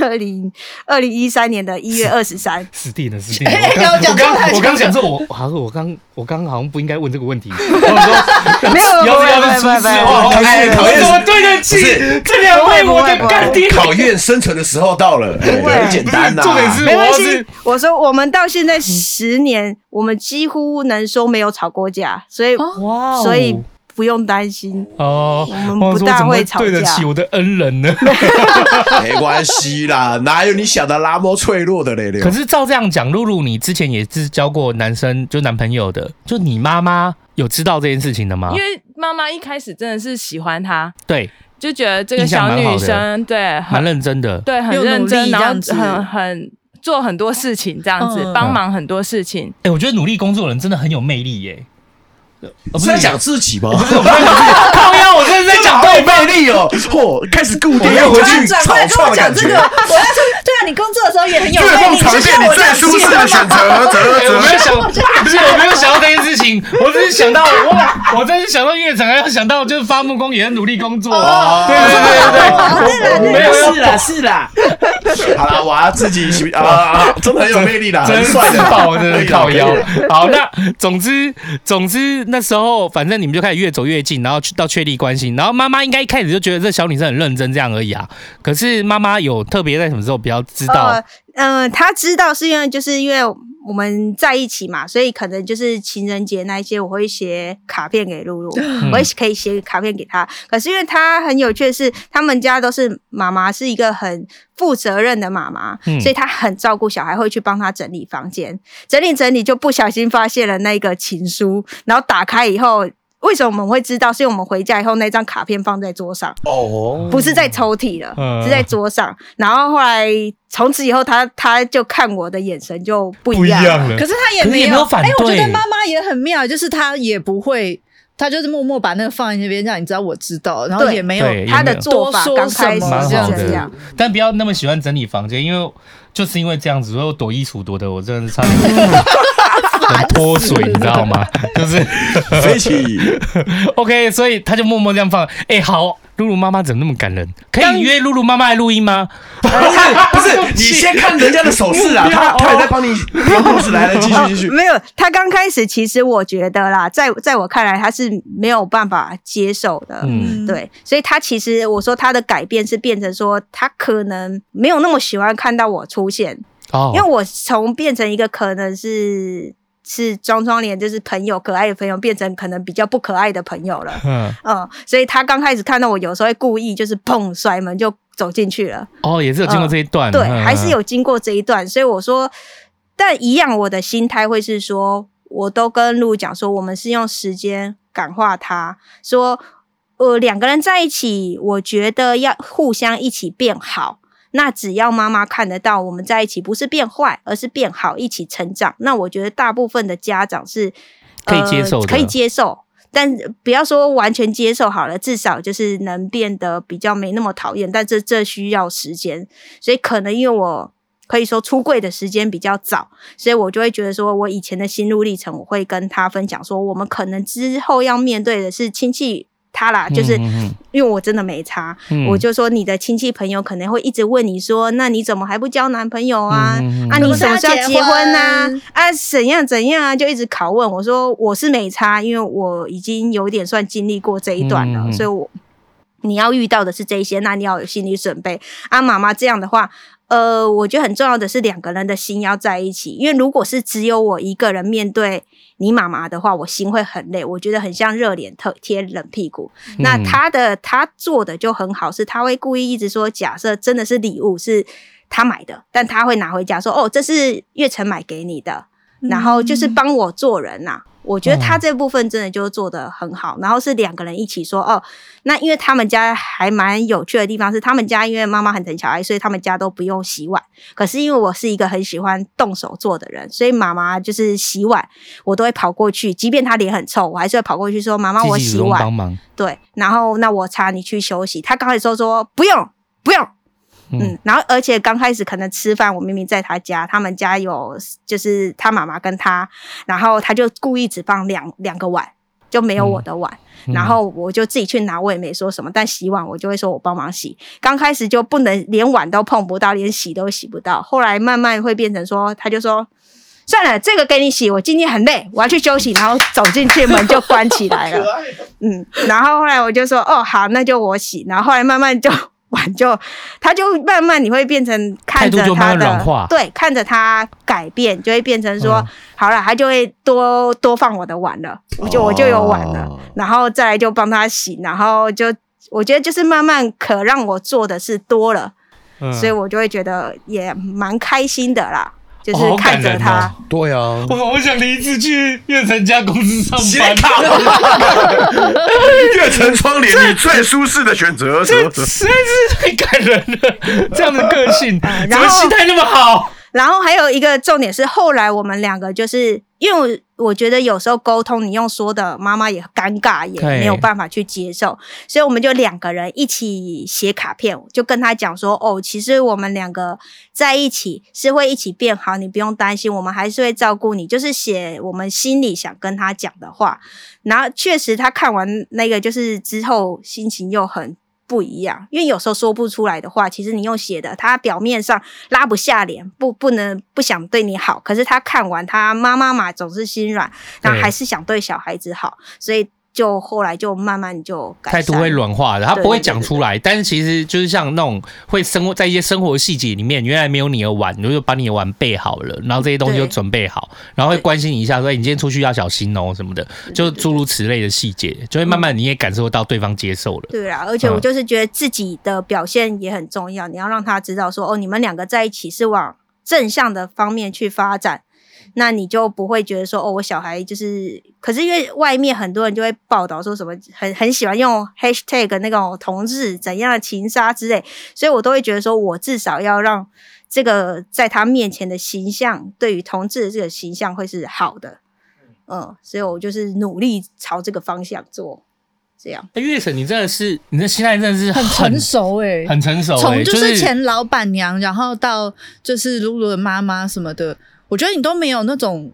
二零二零一三年的一月二十三。死定了，死定了！哎我刚我讲我刚太我刚想说我，我好像我刚我刚好像不应该问这个问题。我说没有，要是要出事的不会不会话，我不会哎讨厌怎么对得起这两位我的干爹？考验生存的时候到了，很简单呐。重点是没关系，我说我们到现在十年，我们几乎能说没有吵过架，所以、哇哦所以不用担心。哦，我们不大会吵架对得起我的恩人呢。没关系啦，哪有你想的那么脆弱的嘞？可是照这样讲，露露，你之前也是交过男生，就男朋友的，就你妈妈有知道这件事情的吗因？为妈妈一开始真的是喜欢他，对，就觉得这个小女生对蛮认真的，对，很认真，然后很很做很多事情，这样子帮忙很多事情。哎，我觉得努力工作的人真的很有魅力耶。不是在讲自己吗？不是，我在讲自己。靠腰，我真的在讲好有魅力哦。嚯，开始固定要回去草创的感觉。我要说，对啊，你工作的时候也很有魅力。这是你最舒适的选择。我没有想，不是我没有想到这件事情，我只是想到 我，我真是想到乐长，还要想到就是伐木工也很努力工作。对对对对对，没有是啦是啦。好了，我要自己啊，真的很有魅力的，真帅的爆，真的靠腰。好，那总之总之。那时候，反正你们就开始越走越近，然后去到确立关系。然后妈妈应该一开始就觉得这小女生很认真，这样而已啊。可是妈妈有特别在什么时候比较知道？嗯、呃，她、呃、知道是因为就是因为我们在一起嘛，所以可能就是情人节那一些，我会写卡片给露露，嗯、我也可以写卡片给他。可是因为他很有趣的是，他们家都是妈妈是一个很负责任的妈妈，嗯、所以他很照顾小孩，会去帮他整理房间，整理整理就不小心发现了那个情书，然后打开以后。为什么我们会知道？是因为我们回家以后那张卡片放在桌上哦，不是在抽屉了，嗯、是在桌上。然后后来从此以后他，他他就看我的眼神就不一样了。样了，可是他也没有，没有反对。哎，我觉得妈妈也很妙，就是他也不会，他就是默默把那个放在那边，让你知道我知道，然后也没有他的做法。刚开始这样这样，但不要那么喜欢整理房间，因为就是因为这样子，所以我躲衣橱躲的，我真的是差点。泼水，你知道吗？就是飞起。OK，所以他就默默这样放。哎、欸，好，露露妈妈怎么那么感人？可以约露露妈妈来录音吗？不是，不是，你先看人家的手势啊。他他也在帮你说故事，来了，继续继续。没有，他刚开始其实我觉得啦，在在我看来他是没有办法接受的。嗯，对，所以他其实我说他的改变是变成说他可能没有那么喜欢看到我出现。哦，因为我从变成一个可能是。是装装脸，就是朋友，可爱的朋友，变成可能比较不可爱的朋友了。嗯嗯，所以他刚开始看到我，有时候会故意就是砰摔门就走进去了。哦，也是有经过这一段，嗯、对，还是有经过这一段。所以我说，但一样，我的心态会是说，我都跟露讲说，我们是用时间感化他，说，呃，两个人在一起，我觉得要互相一起变好。那只要妈妈看得到我们在一起不是变坏，而是变好，一起成长。那我觉得大部分的家长是可以接受，可以接受，但不要说完全接受好了，至少就是能变得比较没那么讨厌。但这这需要时间，所以可能因为我可以说出柜的时间比较早，所以我就会觉得说我以前的心路历程，我会跟他分享说，我们可能之后要面对的是亲戚。他啦，就是因为我真的没差，嗯、我就说你的亲戚朋友可能会一直问你说，那你怎么还不交男朋友啊？嗯、啊，你什么时候结婚啊？啊，怎样怎样啊？就一直拷问我说我是没差，因为我已经有点算经历过这一段了，嗯、所以我你要遇到的是这些，那你要有心理准备。啊，妈妈这样的话。呃，我觉得很重要的是两个人的心要在一起，因为如果是只有我一个人面对你妈妈的话，我心会很累，我觉得很像热脸特贴冷屁股。嗯、那他的他做的就很好，是他会故意一直说，假设真的是礼物是他买的，但他会拿回家说，哦，这是月城买给你的，然后就是帮我做人呐、啊。我觉得他这部分真的就做得很好，然后是两个人一起说哦，那因为他们家还蛮有趣的地方是，他们家因为妈妈很疼小孩，所以他们家都不用洗碗。可是因为我是一个很喜欢动手做的人，所以妈妈就是洗碗，我都会跑过去，即便她脸很臭，我还是会跑过去说：“妈妈，我洗碗。”帮忙。对，然后那我擦，你去休息。他刚开始说说不用，不用。嗯，然后而且刚开始可能吃饭，我明明在他家，他们家有就是他妈妈跟他，然后他就故意只放两两个碗，就没有我的碗，嗯、然后我就自己去拿，我也没说什么，但洗碗我就会说我帮忙洗。刚开始就不能连碗都碰不到，连洗都洗不到，后来慢慢会变成说，他就说算了，这个给你洗，我今天很累，我要去休息，然后走进去门就关起来了。嗯，然后后来我就说哦好，那就我洗，然后后来慢慢就。碗就，他就慢慢你会变成看着他的，对，看着他改变，就会变成说，嗯、好了，他就会多多放我的碗了，我就我就有碗了，哦、然后再来就帮他洗，然后就我觉得就是慢慢可让我做的事多了，嗯、所以我就会觉得也蛮开心的啦。就是看着他。哦哦、对啊，我好想离职去月城家公司上班。月城窗帘，你最舒适的选择。这实在是太感人了，这样的个性，怎么心态那么好？然后还有一个重点是，后来我们两个就是因为我觉得有时候沟通，你用说的，妈妈也尴尬，也没有办法去接受，所以我们就两个人一起写卡片，就跟他讲说：“哦，其实我们两个在一起是会一起变好，你不用担心，我们还是会照顾你。”就是写我们心里想跟他讲的话。然后确实，他看完那个就是之后，心情又很。不一样，因为有时候说不出来的话，其实你用写的，他表面上拉不下脸，不不能不想对你好，可是他看完，他妈妈嘛总是心软，那还是想对小孩子好，所以。就后来就慢慢就态度会软化的，他不会讲出来，但是其实就是像那种会生活在一些生活细节里面，原来没有你的碗，你就把你的碗备好了，然后这些东西就准备好，然后会关心你一下，说你今天出去要小心哦什么的，就诸如此类的细节，就会慢慢你也感受到对方接受了。对啊，而且我就是觉得自己的表现也很重要，你要让他知道说哦，你们两个在一起是往正向的方面去发展。那你就不会觉得说哦，我小孩就是，可是因为外面很多人就会报道说什么很很喜欢用 hashtag 那种同志怎样的情杀之类，所以我都会觉得说我至少要让这个在他面前的形象，对于同志的这个形象会是好的，嗯，所以我就是努力朝这个方向做，这样。月神，你真的是你的心态真的是很，成熟哎、欸，很成熟、欸，从就是前老板娘，然后到就是露露的妈妈什么的。我觉得你都没有那种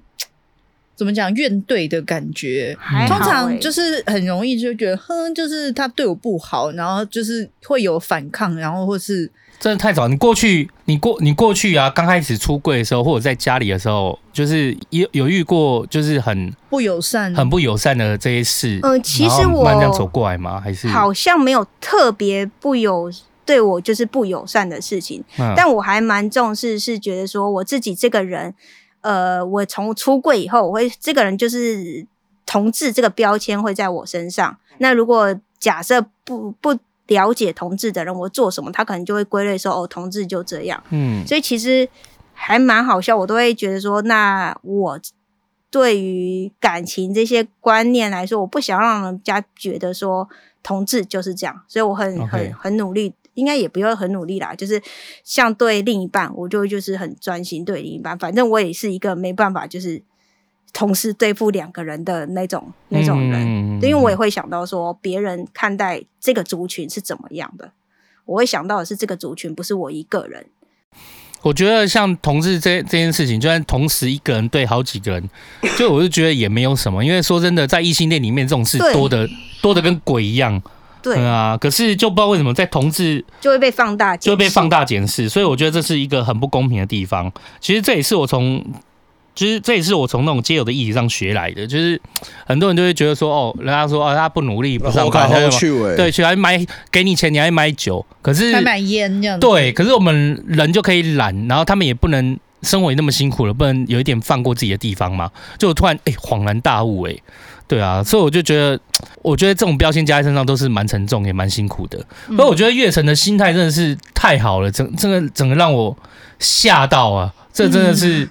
怎么讲怨怼的感觉，欸、通常就是很容易就觉得，哼，就是他对我不好，然后就是会有反抗，然后或是真的太早。你过去，你过你过去啊，刚开始出柜的时候，或者在家里的时候，就是有有遇过，就是很不友善、很不友善的这些事。嗯、呃，其实我慢慢这样走过来吗？还是好像没有特别不友。对我就是不友善的事情，嗯、但我还蛮重视，是觉得说我自己这个人，呃，我从出柜以后，我会这个人就是同志这个标签会在我身上。那如果假设不不了解同志的人，我做什么，他可能就会归类说哦，同志就这样。嗯，所以其实还蛮好笑，我都会觉得说，那我对于感情这些观念来说，我不想让人家觉得说同志就是这样，所以我很.很很努力。应该也不用很努力啦，就是像对另一半，我就就是很专心对另一半。反正我也是一个没办法，就是同时对付两个人的那种那种人。嗯、因为我也会想到说，别人看待这个族群是怎么样的。我会想到的是，这个族群不是我一个人。我觉得像同志这这件事情，就算同时一个人对好几个人，就我就觉得也没有什么。因为说真的，在异性恋里面，这种事多的多的跟鬼一样。对啊，可是就不知道为什么在同志就会被放大，就会被放大检视，所以我觉得这是一个很不公平的地方。其实这也是我从，其实这也是我从那种街友的议题上学来的，就是很多人就会觉得说，哦，人家说哦，他不努力，不上班，对，去还买给你钱，你还买酒，可是还买烟这样，对，可是我们人就可以懒，然后他们也不能生活也那么辛苦了，不能有一点放过自己的地方嘛？就突然哎，恍然大悟哎。对啊，所以我就觉得，我觉得这种标签加在身上都是蛮沉重，也蛮辛苦的。不过、嗯、我觉得月城的心态真的是太好了，整这个整个让我吓到啊！这真的是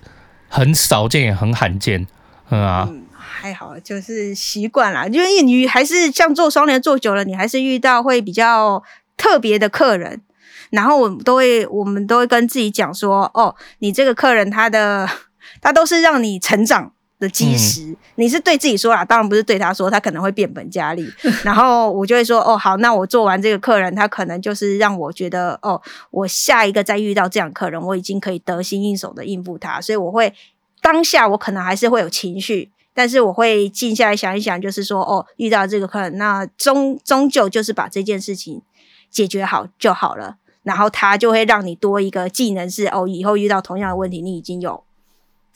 很少见，也很罕见，嗯啊。嗯，还好，就是习惯了，因为你还是像做双联做久了，你还是遇到会比较特别的客人，然后我们都会我们都会跟自己讲说，哦，你这个客人他的 他都是让你成长。的基石，嗯、你是对自己说啦，当然不是对他说，他可能会变本加厉。然后我就会说，哦，好，那我做完这个客人，他可能就是让我觉得，哦，我下一个再遇到这样客人，我已经可以得心应手的应付他。所以我会当下我可能还是会有情绪，但是我会静下来想一想，就是说，哦，遇到这个客人，那终终究就是把这件事情解决好就好了。然后他就会让你多一个技能是，哦，以后遇到同样的问题，你已经有。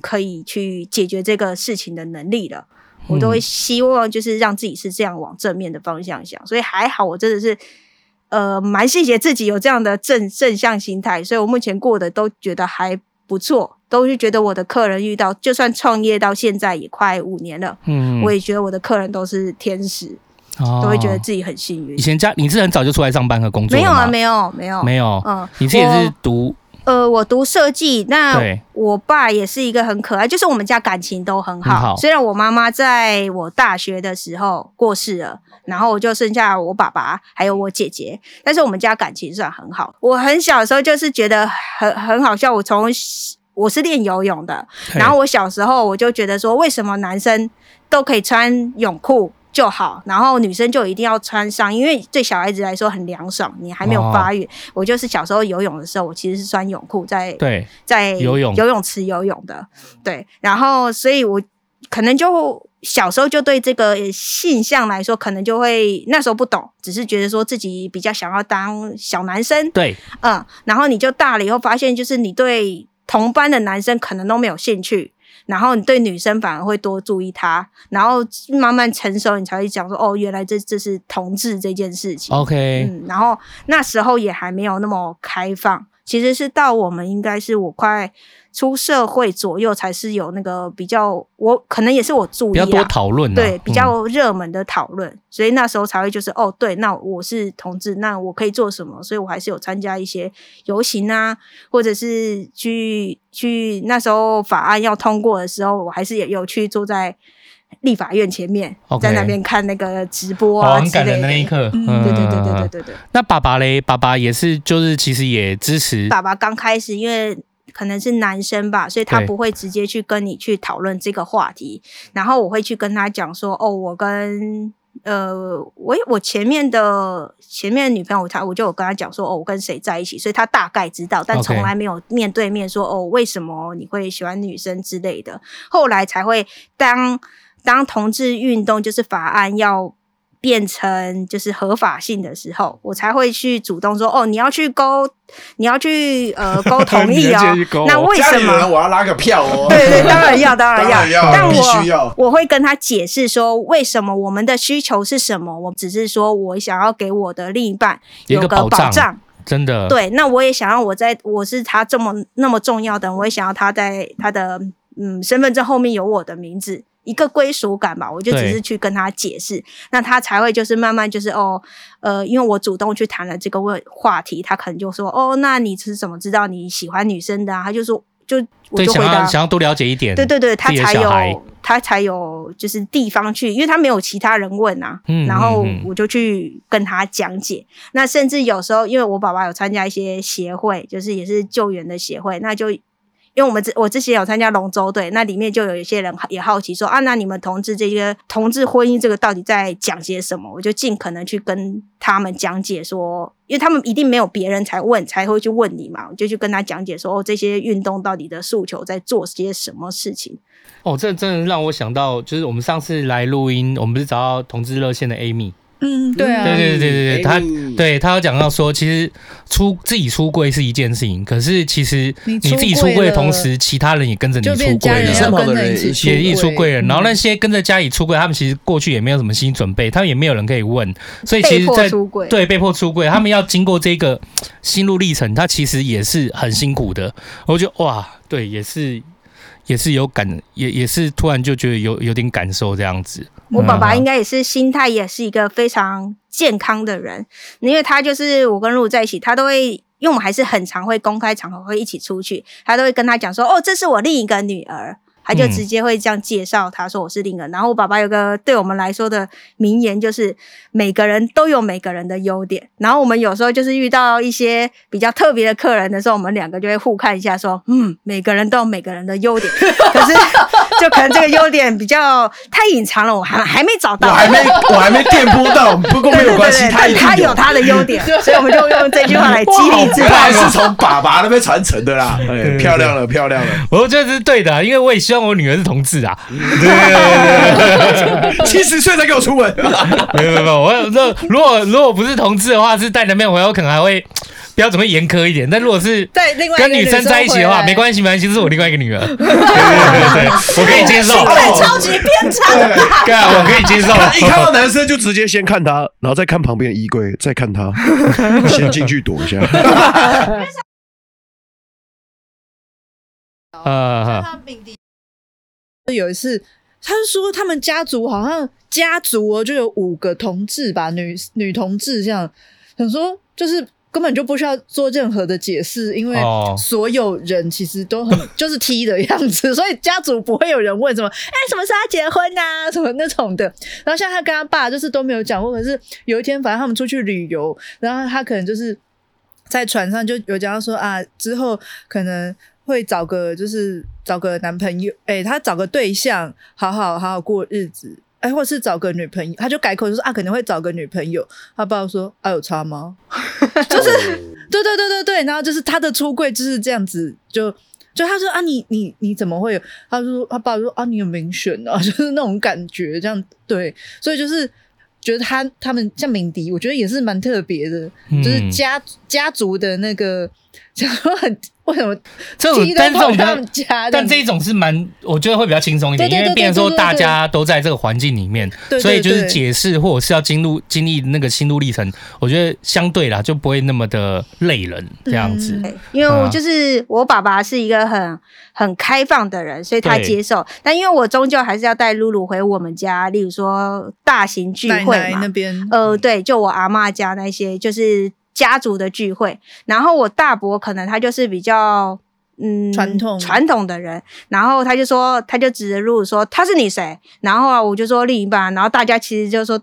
可以去解决这个事情的能力了，我都会希望就是让自己是这样往正面的方向想，所以还好，我真的是呃蛮谢谢自己有这样的正正向心态，所以我目前过得都觉得还不错，都是觉得我的客人遇到就算创业到现在也快五年了，嗯，我也觉得我的客人都是天使，哦，都会觉得自己很幸运。以前家你是很早就出来上班和工作？没有啊，没有，没有，没有，嗯，你自己也是读。呃，我读设计，那我爸也是一个很可爱，就是我们家感情都很好。很好。虽然我妈妈在我大学的时候过世了，然后我就剩下我爸爸还有我姐姐，但是我们家感情算很好。我很小的时候就是觉得很很好笑，我从我是练游泳的，然后我小时候我就觉得说，为什么男生都可以穿泳裤？就好，然后女生就一定要穿上，因为对小孩子来说很凉爽。你还没有发育，哦、我就是小时候游泳的时候，我其实是穿泳裤在对在游泳游泳池游泳的，对。然后，所以我可能就小时候就对这个性向来说，可能就会那时候不懂，只是觉得说自己比较想要当小男生，对，嗯。然后你就大了以后，发现就是你对同班的男生可能都没有兴趣。然后你对女生反而会多注意她，然后慢慢成熟，你才会讲说哦，原来这这是同志这件事情。OK，嗯，然后那时候也还没有那么开放，其实是到我们应该是我快。出社会左右才是有那个比较，我可能也是我注意啊，比较多讨论，对，比较热门的讨论，嗯，所以那时候才会就是哦，对，那我是同志，那我可以做什么？所以我还是有参加一些游行啊，或者是去去那时候法案要通过的时候，我还是也有去坐在立法院前面在那边看那个直播啊，很感人的那一刻，嗯，对对对对对对对。那爸爸嘞？爸爸也是，就是其实也支持。爸爸刚开始因为。可能是男生吧，所以他不会直接去跟你去讨论这个话题。然后我会去跟他讲说：“哦，我跟呃，我我前面的前面的女朋友，他我就有跟他讲说：哦，我跟谁在一起。所以他大概知道，但从来没有面对面说：哦，为什么你会喜欢女生之类的。后来才会当当同志运动就是法案要。”变成就是合法性的时候，我才会去主动说哦，你要去勾，你要去呃 勾同意哦。那为什么我要拉个票哦？对对，当然要，当然要。然要，但我。我会跟他解释说，为什么我们的需求是什么？我只是说我想要给我的另一半有个保障真的。对，那我也想要我在我是他这么那么重要的，我也想要他在他的嗯身份证后面有我的名字。一个归属感吧，我就只是去跟他解释，那他才会就是慢慢就是哦，呃，因为我主动去谈了这个问话题，他可能就说哦，那你是怎么知道你喜欢女生的啊？他就说就我就回答想要，想要多了解一点，对对对，他才有他才有就是地方去，因为他没有其他人问啊，嗯，然后我就去跟他讲解，那甚至有时候因为我爸爸有参加一些协会，就是也是救援的协会，那就。因为我们之我之前有参加龙舟队，那里面就有一些人也好奇说啊，那你们同志这个同志婚姻这个到底在讲些什么？我就尽可能去跟他们讲解说，因为他们一定没有别人才问才会去问你嘛，我就去跟他讲解说哦，这些运动到底的诉求在做些什么事情。哦，这真的让我想到，就是我们上次来录音，我们不是找到同志热线的 Amy。嗯，对啊，对对对对对，他对他有讲到说，其实出自己出柜是一件事情，可是其实你自己出柜的同时，其他人也跟着你出柜了，身旁的人也一起出柜了。然后那些跟着家里出柜，他们其实过去也没有什么心理准备，他们也没有人可以问，所以其实在对被迫出柜，他们要经过这个心路历程，他其实也是很辛苦的。我觉得哇，对，也是也是有感，也也是突然就觉得有有点感受这样子。我爸爸应该也是心态也是一个非常健康的人，因为他就是我跟露在一起，他都会，因为我们还是很常会公开场合会一起出去，他都会跟他讲说，哦，这是我另一个女儿。他就直接会这样介绍，他说我是另一个。然后我爸爸有个对我们来说的名言，就是每个人都有每个人的优点。然后我们有时候就是遇到一些比较特别的客人的时候，我们两个就会互看一下，说嗯，每个人都有每个人的优点。可是就可能这个优点比较太隐藏了，我还还没找到，我还没我还没电波到。不过没有关系，他他有他的优点，所以我们就用这句话来激励自己。还是从爸爸那边传承的啦。哎，漂亮了，漂亮了。我觉得这是对的，因为我也希望。我女儿是同志啊，七十岁才给我出门，没有没有，我那如果如果不是同志的话，是带男朋友回来，我可能还会标准会严苛一点。但如果是跟女生在一起的话，没关系没关系，这是我另外一个女儿，对对对对，我可以接受，超级偏差，对啊，我可以接受。一看到男生就直接先看他，然后再看旁边的衣柜，再看他，先进去躲一下。啊哈！有一次，他就说他们家族好像家族哦，就有五个同志吧，女女同志这样。想说就是根本就不需要做任何的解释，因为所有人其实都很 就是 T 的样子，所以家族不会有人问什么，哎、欸，什么时候要结婚啊，什么那种的。然后像他跟他爸就是都没有讲过，可是有一天反正他们出去旅游，然后他可能就是在船上就有讲到说啊，之后可能会找个就是找个男朋友，哎、欸，他找个对象，好好好好过日子。哎，或是找个女朋友，他就改口就说啊，可能会找个女朋友。他爸说啊，有差吗？就是对对对对对，然后就是他的出柜就是这样子，就就他说啊，你你你怎么会有？他说他爸说啊，你有明选啊，就是那种感觉，这样对，所以就是觉得他他们像敏迪，我觉得也是蛮特别的，嗯、就是家家族的那个，想说很。为什么这种？但这种但这一种是蛮，我觉得会比较轻松一点，因为变成说大家都在这个环境里面，所以就是解释或者是要经历经历那个心路历程，我觉得相对啦就不会那么的累人这样子。因为我就是我爸爸是一个很很开放的人，所以他接受。但因为我终究还是要带露露回我们家，例如说大型聚会嘛，那边呃，对，就我阿嬷家那些就是。家族的聚会，然后我大伯可能他就是比较嗯传统传统的人，然后他就说，他就指着露露说他是你谁？然后啊我就说另一半，然后大家其实就说。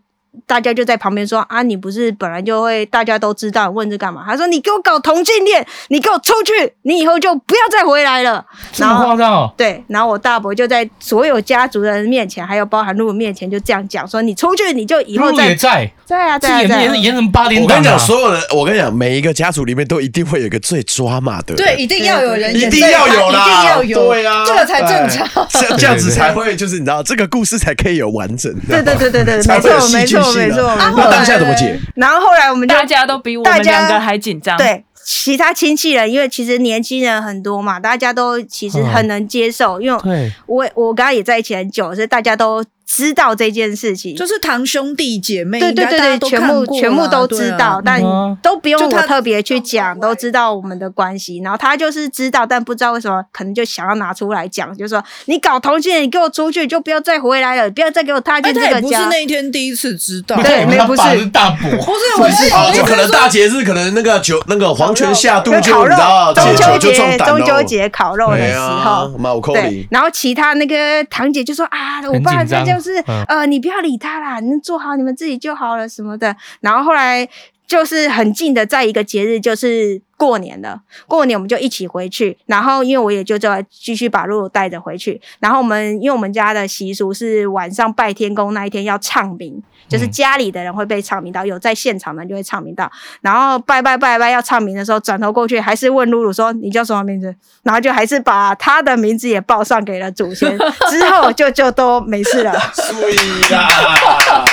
大家就在旁边说啊，你不是本来就会大家都知道，问这干嘛？他说你给我搞同性恋，你给我出去，你以后就不要再回来了。这么夸张哦？对，然后我大伯就在所有家族的人面前，还有包含露露面前，就这样讲说：你出去，你就以后再也在在啊，在在演演成八点。我跟你讲，所有人，我跟你讲，每一个家族里面都一定会有一个最抓马的，对，一定要有人，一定要有啦，一定要有，对啊，这个才正常，这这样子才会，就是你知道，这个故事才可以有完整。对对对对对，没错没错没错。当下怎么解？然后后来我们大家都比我们两个还紧张。对，其他亲戚人，因为其实年轻人很多嘛，大家都其实很能接受。因为我我跟他也在一起很久，所以大家都。知道这件事情，就是堂兄弟姐妹，对对对对，全部全部都知道，但都不用我特别去讲，都知道我们的关系。然后他就是知道，但不知道为什么，可能就想要拿出来讲，就说你搞同性恋，你给我出去，就不要再回来了，不要再给我踏进这个家。不是那一天第一次知道，对，没不是。大伯，不是我是。哦，就可能大节日，可能那个酒那个黄泉下肚就烤肉，中秋节中秋节烤肉的时候，对，然后其他那个堂姐就说啊，我爸这就是呃你。你不要理他啦，你做好你们自己就好了什么的。然后后来就是很近的，在一个节日就是过年了，过年我们就一起回去。然后因为我也就在继续把露露带着回去。然后我们因为我们家的习俗是晚上拜天公那一天要唱名。就是家里的人会被唱名到，有在现场的人就会唱名到。然后拜拜拜拜要唱名的时候，转头过去还是问露露说：“你叫什么名字？”然后就还是把他的名字也报上给了祖先。之后就就都没事了。所以啦，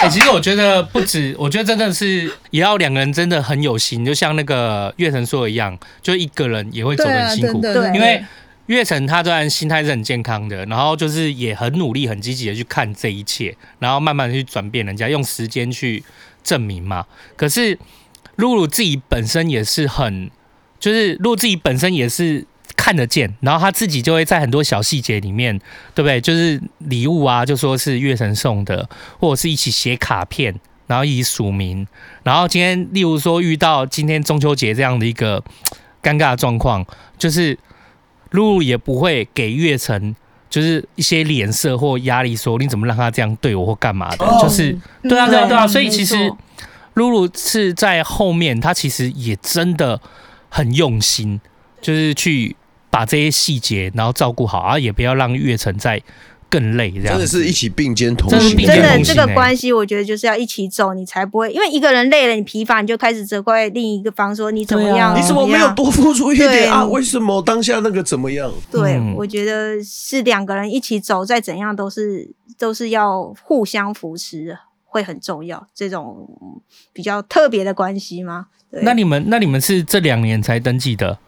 哎，其实我觉得不止，我觉得真的是也要两个人真的很有心，就像那个月成说的一样，就一个人也会走得很辛苦，对因为。月成他虽然心态是很健康的，然后就是也很努力、很积极的去看这一切，然后慢慢的去转变人家，用时间去证明嘛。可是露露自己本身也是很，就是露露自己本身也是看得见，然后他自己就会在很多小细节里面，对不对？就是礼物啊，就说是月神送的，或者是一起写卡片，然后以署名，然后今天例如说遇到今天中秋节这样的一个 尴尬的状况，就是。露露也不会给月成就是一些脸色或压力，说你怎么让他这样对我或干嘛的，就是对啊对啊对啊，所以其实露露是在后面，他其实也真的很用心，就是去把这些细节然后照顾好，啊，也不要让月成在。更累，这样真的是一起并肩同行。真的，这个关系我觉得就是要一起走，你才不会因为一个人累了，你疲乏，你就开始责怪另一个方说你怎么样？你怎么没有多付出一点啊？为什么当下那个怎么样？对，我觉得是两个人一起走，再怎样都是都是要互相扶持，会很重要。这种比较特别的关系吗？那你们那你们是这两年才登记的？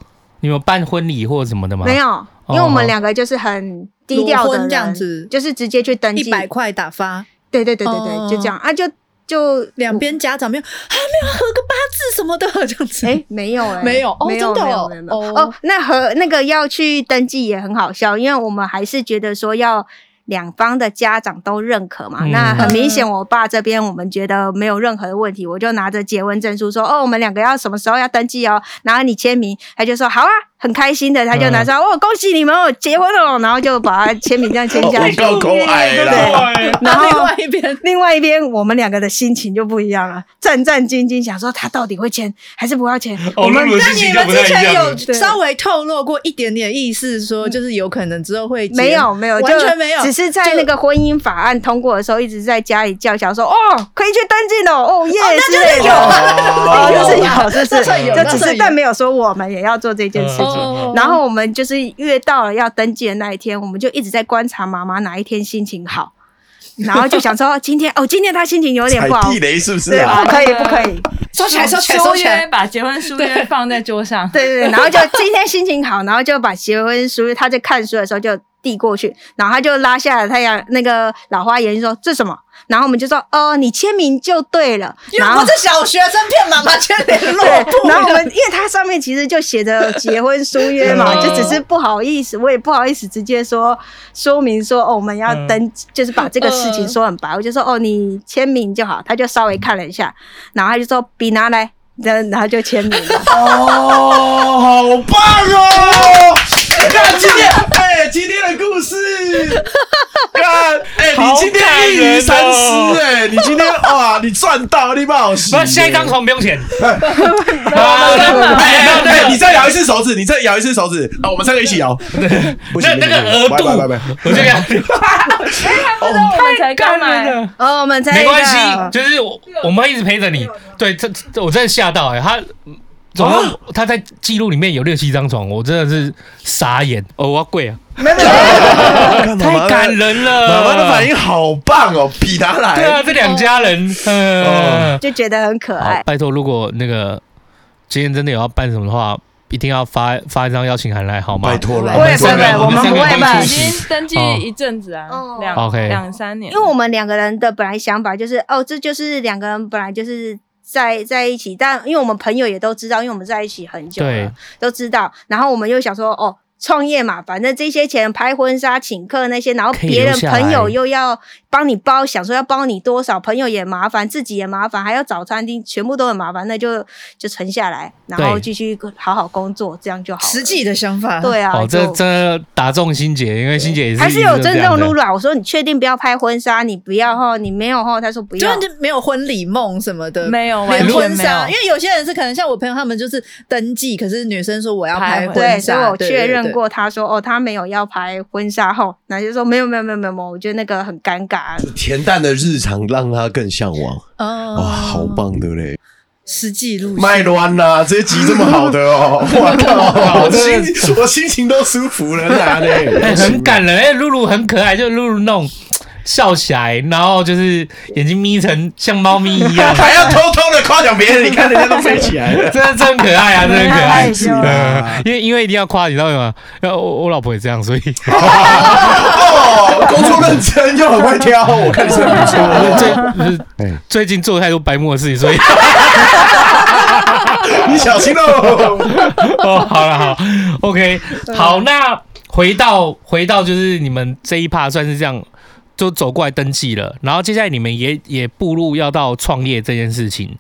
你们办婚礼或者什么的吗？没有，因为我们两个就是很。低调的这样子，就是直接去登记，一百块打发。对对对对对，就这样啊，就就两边家长没有啊，没有合个八字什么的 这样子。哎，没有哎，没有，没有，没有，没有。哦，那和那个要去登记也很好笑，因为我们还是觉得说要两方的家长都认可嘛。嗯、那很明显，我爸这边我们觉得没有任何的问题，我就拿着结婚证书说：“哦，我们两个要什么时候要登记哦？”然后你签名，他就说：“好啊。”很开心的，他就拿出来，哦，恭喜你们哦，结婚了，然后就把他签名这样签下。去。够可爱了。对，然后另外一边，另外一边，我们两个的心情就不一样了，战战兢兢，想说他到底会签还是不要签。我们那你们之前有稍微透露过一点点意思，说就是有可能之后会没有没有完全没有，只是在那个婚姻法案通过的时候，一直在家里叫嚣说，哦，可以去登记了，哦耶，那 就是有，哦，就是 有，就是就只是但没有说我们也要做这件事情，然后。我们就是约到了要登记的那一天，我们就一直在观察妈妈哪一天心情好，然后就想说今天哦，今天她心情有点不好，踩地雷是不是？啊？不可以，不可以，收起来，收起来，收起来，把结婚书约放在桌上，对对对，然后就今天心情好，然后就把结婚书，他在看书的时候就递过去，然后他就拉下了太阳那个老花眼镜说这什么？然后我们就说哦，你签名就对了。然后不是小学生骗妈妈 签联络簿。然后我们因为它上面其实就写着结婚书约嘛，就只是不好意思，我也不好意思直接说说明说哦，我们要登，就是把这个事情说很白。我就说哦，你签名就好。他就稍微看了一下，然后他就说笔拿来，然后就签名了。哦，好棒哦！看今天，哎，今天的故事，看，哎，你今天一鱼三吃，哎，你今天哇，你赚到，你不好洗。那下一张床不用钱。哎，对，你再摇一次手指，你再摇一次手指，啊，我们三个一起摇。那那个额度，我这样。我们才刚买的，哦，我们才没关系，就是我我们会一直陪着你。对，这我真的吓到哎，他。总共他在记录里面有六七张床，我真的是傻眼哦！我要跪啊！没没没，太感人了，妈妈的反应好棒哦，比他来。对啊，这两家人，嗯，就觉得很可爱。拜托，如果那个今天真的有要办什么的话，一定要发发一张邀请函来，好吗？拜托了，不会不会，我们不会吧？已经登记一阵子啊，两 OK 两三年。因为我们两个人的本来想法就是，哦，这就是两个人本来就是。在在一起，但因为我们朋友也都知道，因为我们在一起很久了，都知道。然后我们又想说，哦。创业嘛，反正这些钱拍婚纱、请客那些，然后别人朋友又要帮你包，想说要包你多少，朋友也麻烦，自己也麻烦，还要找餐厅，全部都很麻烦，那就就存下来，然后继续好好工作，这样就好。实际的想法，对啊，哦，这这打中心姐，因为心姐也是还是有尊重露露啊。我说你确定不要拍婚纱？你不要哈，你没有哈？他说不要，就没有婚礼梦什么的，没有连婚纱，因为有些人是可能像我朋友他们就是登记，可是女生说我要拍婚纱，所以我确认。过他说哦，他没有要拍婚纱后，那就说没有没有没有没有，我觉得那个很尴尬。恬淡的日常让他更向往哦，哇，好棒对不对！实际路卖乱啦，这集这么好的哦，我靠，我心 我心情都舒服了，哪里？很感人哎，露露很可爱，就露露那种。笑起来，然后就是眼睛眯成像猫咪一样，还要偷偷的夸奖别人。你看人家都飞起来了，真的真可爱啊，真的可爱。因为因为一定要夸，你知道吗？我我老婆也这样，所以哦，工作认真又很会挑，我看是很不错。最最近做太多白目的事情，所以你小心喽。哦，好了好，OK，好，那回到回到就是你们这一趴算是这样。就走过来登记了，然后接下来你们也也步入要到创业这件事情。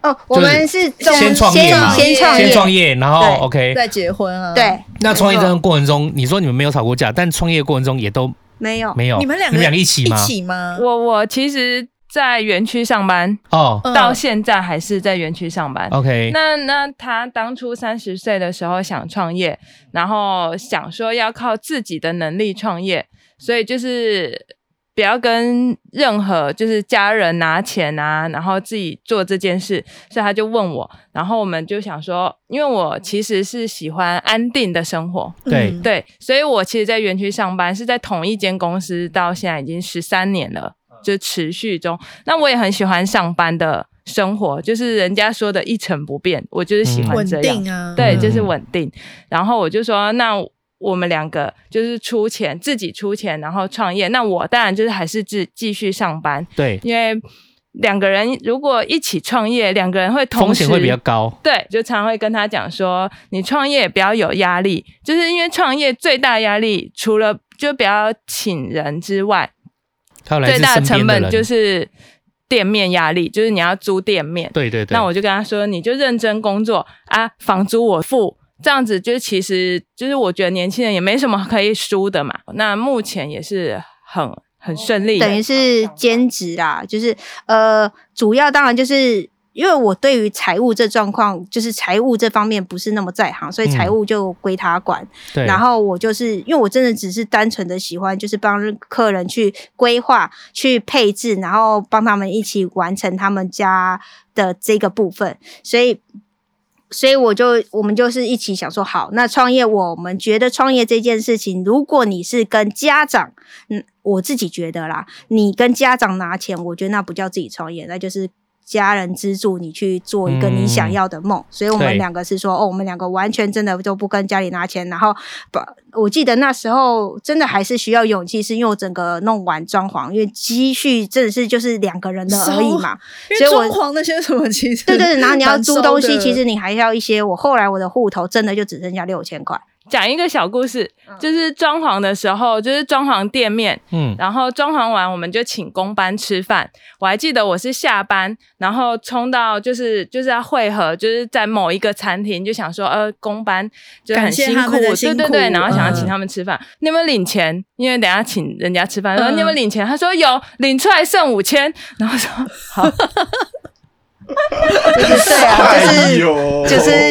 哦，我们是先创业嘛，先创业，先创业，然后 OK 再结婚啊。对，那创业这个过程中，你说你们没有吵过架，但创业过程中也都没有没有。你们两个你们两个一起吗？一起吗？我我其实，在园区上班哦，到现在还是在园区上班。OK，那那他当初三十岁的时候想创业，然后想说要靠自己的能力创业，所以就是。不要跟任何就是家人拿钱啊，然后自己做这件事，所以他就问我，然后我们就想说，因为我其实是喜欢安定的生活，对对，所以我其实，在园区上班是在同一间公司，到现在已经十三年了，就持续中。那我也很喜欢上班的生活，就是人家说的一成不变，我就是喜欢这样，稳定啊，对，就是稳定。然后我就说那。我们两个就是出钱，自己出钱，然后创业。那我当然就是还是继继续上班，对，因为两个人如果一起创业，两个人会同时风险会比较高。对，就常常会跟他讲说，你创业也不要有压力，就是因为创业最大压力除了就不要请人之外，最大的成本就是店面压力，就是你要租店面。对对对。那我就跟他说，你就认真工作啊，房租我付，这样子就是其实就是我觉得年轻人也没什么可以输的嘛。那目前也是很。很顺利，等于是兼职啦，就是呃，主要当然就是因为我对于财务这状况，就是财务这方面不是那么在行，所以财务就归他管。嗯、对，然后我就是因为我真的只是单纯的喜欢，就是帮客人去规划、去配置，然后帮他们一起完成他们家的这个部分，所以。所以我就我们就是一起想说，好，那创业，我们觉得创业这件事情，如果你是跟家长，嗯，我自己觉得啦，你跟家长拿钱，我觉得那不叫自己创业，那就是。家人资助你去做一个你想要的梦，嗯、所以我们两个是说，哦，我们两个完全真的就不跟家里拿钱，然后不，我记得那时候真的还是需要勇气，是因为我整个弄完装潢，因为积蓄真的是就是两个人的而已嘛，所 以装潢那些什么其实 对，对对，然后你要租东西，其实你还要一些，我后来我的户头真的就只剩下六千块。讲一个小故事，就是装潢的时候，就是装潢店面，嗯，然后装潢完我们就请工班吃饭。我还记得我是下班，然后冲到就是就是要汇合，就是在某一个餐厅，就想说呃工班就很辛苦，辛苦对对对，然后想要请他们吃饭。嗯、你有没有领钱？因为等下请人家吃饭，说你有没有领钱？他说有，领出来剩五千，然后说好，就是对啊，就是就是。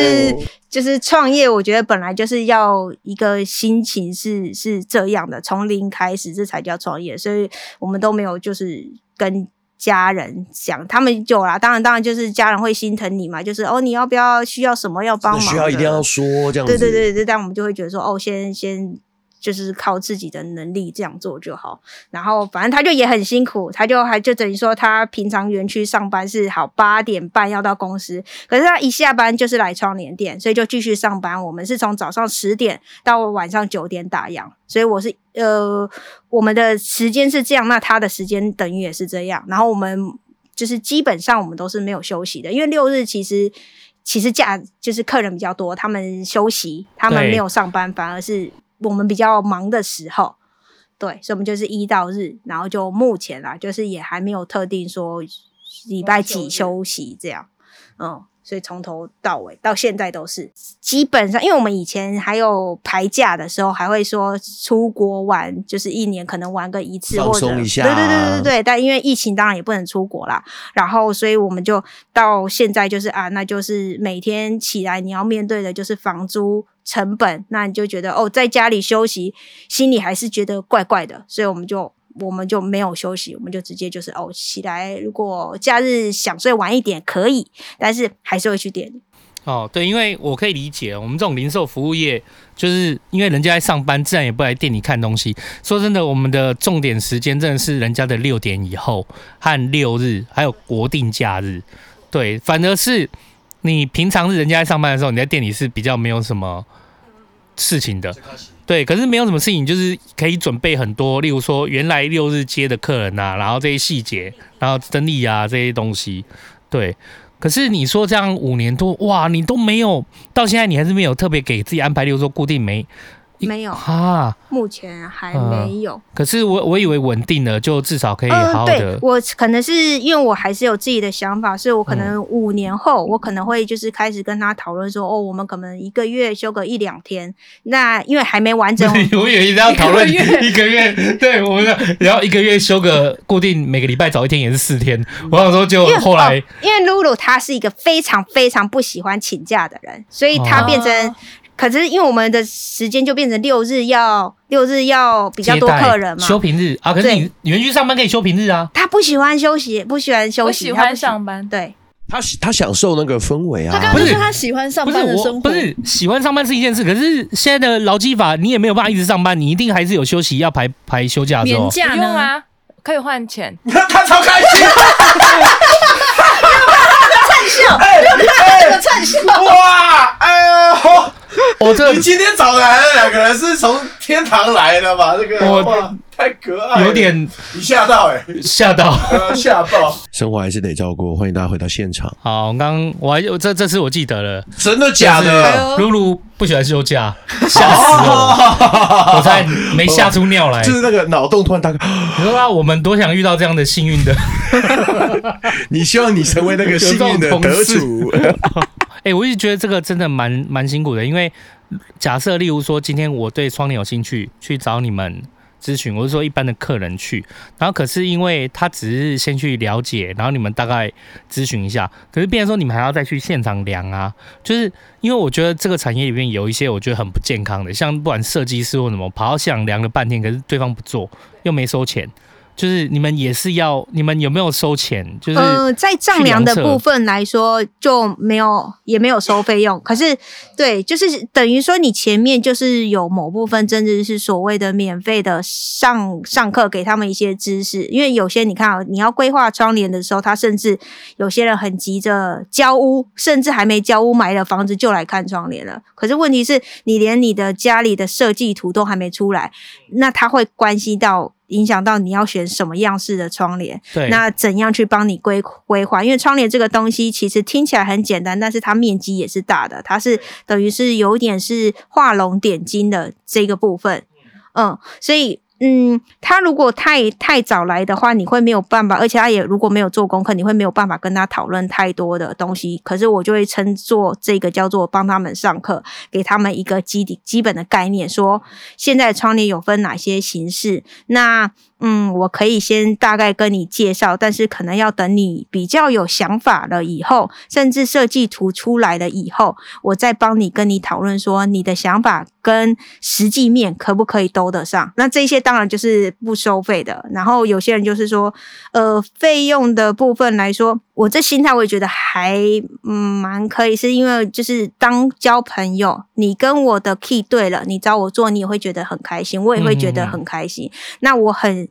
就是创业，我觉得本来就是要一个心情是是这样的，从零开始，这才叫创业。所以我们都没有就是跟家人讲，他们有啦，当然当然就是家人会心疼你嘛，就是哦，你要不要需要什么要帮忙？需要一定要说这样子。对对对对，但我们就会觉得说哦，先先。就是靠自己的能力这样做就好，然后反正他就也很辛苦，他就还就等于说他平常园区上班是好八点半要到公司，可是他一下班就是来窗帘店，所以就继续上班。我们是从早上十点到晚上九点打烊，所以我是呃我们的时间是这样，那他的时间等于也是这样。然后我们就是基本上我们都是没有休息的，因为六日其实其实假就是客人比较多，他们休息，他们没有上班，反而是。我们比较忙的时候，对，所以我们就是一到日，然后就目前啦，就是也还没有特定说礼拜几休息这样，嗯。所以从头到尾到现在都是基本上，因为我们以前还有排假的时候，还会说出国玩，就是一年可能玩个一次，放松一下。对对对对对。但因为疫情，当然也不能出国啦。然后，所以我们就到现在就是啊，那就是每天起来你要面对的就是房租成本，那你就觉得哦，在家里休息，心里还是觉得怪怪的。所以我们就。我们就没有休息，我们就直接就是哦，起来，如果假日想睡晚一点可以，但是还是会去店里。哦，对，因为我可以理解，我们这种零售服务业，就是因为人家在上班，自然也不来店里看东西。说真的，我们的重点时间真的是人家的六点以后和六日，还有国定假日。对，反而是你平常是人家在上班的时候，你在店里是比较没有什么事情的。对，可是没有什么事情，就是可以准备很多，例如说原来六日接的客人啊，然后这些细节，然后整理啊这些东西。对，可是你说这样五年多，哇，你都没有到现在，你还是没有特别给自己安排，例如说固定没。没有啊，目前还没有。嗯、可是我我以为稳定了，就至少可以好好的。嗯、对，我可能是因为我还是有自己的想法，所以我可能五年后，我可能会就是开始跟他讨论说，哦，我们可能一个月休个一两天。那因为还没完整，我以为一定要讨论一个月。对，我们然后一个月休个固定每个礼拜早一天也是四天。我想说，就后来，因为露露她是一个非常非常不喜欢请假的人，所以她变成。哦可是因为我们的时间就变成六日要六日要比较多客人嘛，休平日啊。可是你你们去上班可以休平日啊。他不喜欢休息，不喜欢休息，喜欢上班。对，他他享受那个氛围啊。他刚刚说他喜欢上班的生活，不是喜欢上班是一件事，可是现在的劳基法你也没有办法一直上班，你一定还是有休息要排排休假的时候。年假用？啊，可以换钱。你 看他超开心。灿笑，哎，这个灿笑。哇，哎呦。我这你今天找来的两个人是从天堂来的吧？这个哇，太可爱，有点你吓到哎，吓到，吓到。生活还是得照顾，欢迎大家回到现场。好，我还这这次我记得了，真的假的？露露不喜欢休假，吓死我！我才没吓出尿来，就是那个脑洞突然打开。你说啊，我们多想遇到这样的幸运的，你希望你成为那个幸运的得主。哎、我一直觉得这个真的蛮蛮辛苦的，因为假设例如说今天我对窗帘有兴趣，去找你们咨询，我是说一般的客人去，然后可是因为他只是先去了解，然后你们大概咨询一下，可是变成说你们还要再去现场量啊，就是因为我觉得这个产业里面有一些我觉得很不健康的，像不管设计师或什么，跑到现场量了半天，可是对方不做，又没收钱。就是你们也是要，你们有没有收钱？就是呃，在丈量的部分来说就没有，也没有收费用。可是，对，就是等于说你前面就是有某部分，甚至是所谓的免费的上上课，给他们一些知识。因为有些你看啊，你要规划窗帘的时候，他甚至有些人很急着交屋，甚至还没交屋买了房子就来看窗帘了。可是问题是你连你的家里的设计图都还没出来，那他会关系到。影响到你要选什么样式的窗帘，对，那怎样去帮你规规划？因为窗帘这个东西其实听起来很简单，但是它面积也是大的，它是等于是有一点是画龙点睛的这个部分，嗯，所以。嗯，他如果太太早来的话，你会没有办法，而且他也如果没有做功课，你会没有办法跟他讨论太多的东西。可是我就会称作这个叫做帮他们上课，给他们一个基底基本的概念，说现在窗帘有分哪些形式。那嗯，我可以先大概跟你介绍，但是可能要等你比较有想法了以后，甚至设计图出来了以后，我再帮你跟你讨论说你的想法跟实际面可不可以兜得上。那这些当然就是不收费的。然后有些人就是说，呃，费用的部分来说，我这心态我也觉得还嗯蛮可以，是因为就是当交朋友，你跟我的 key 对了，你找我做，你也会觉得很开心，我也会觉得很开心。嗯嗯嗯。那我很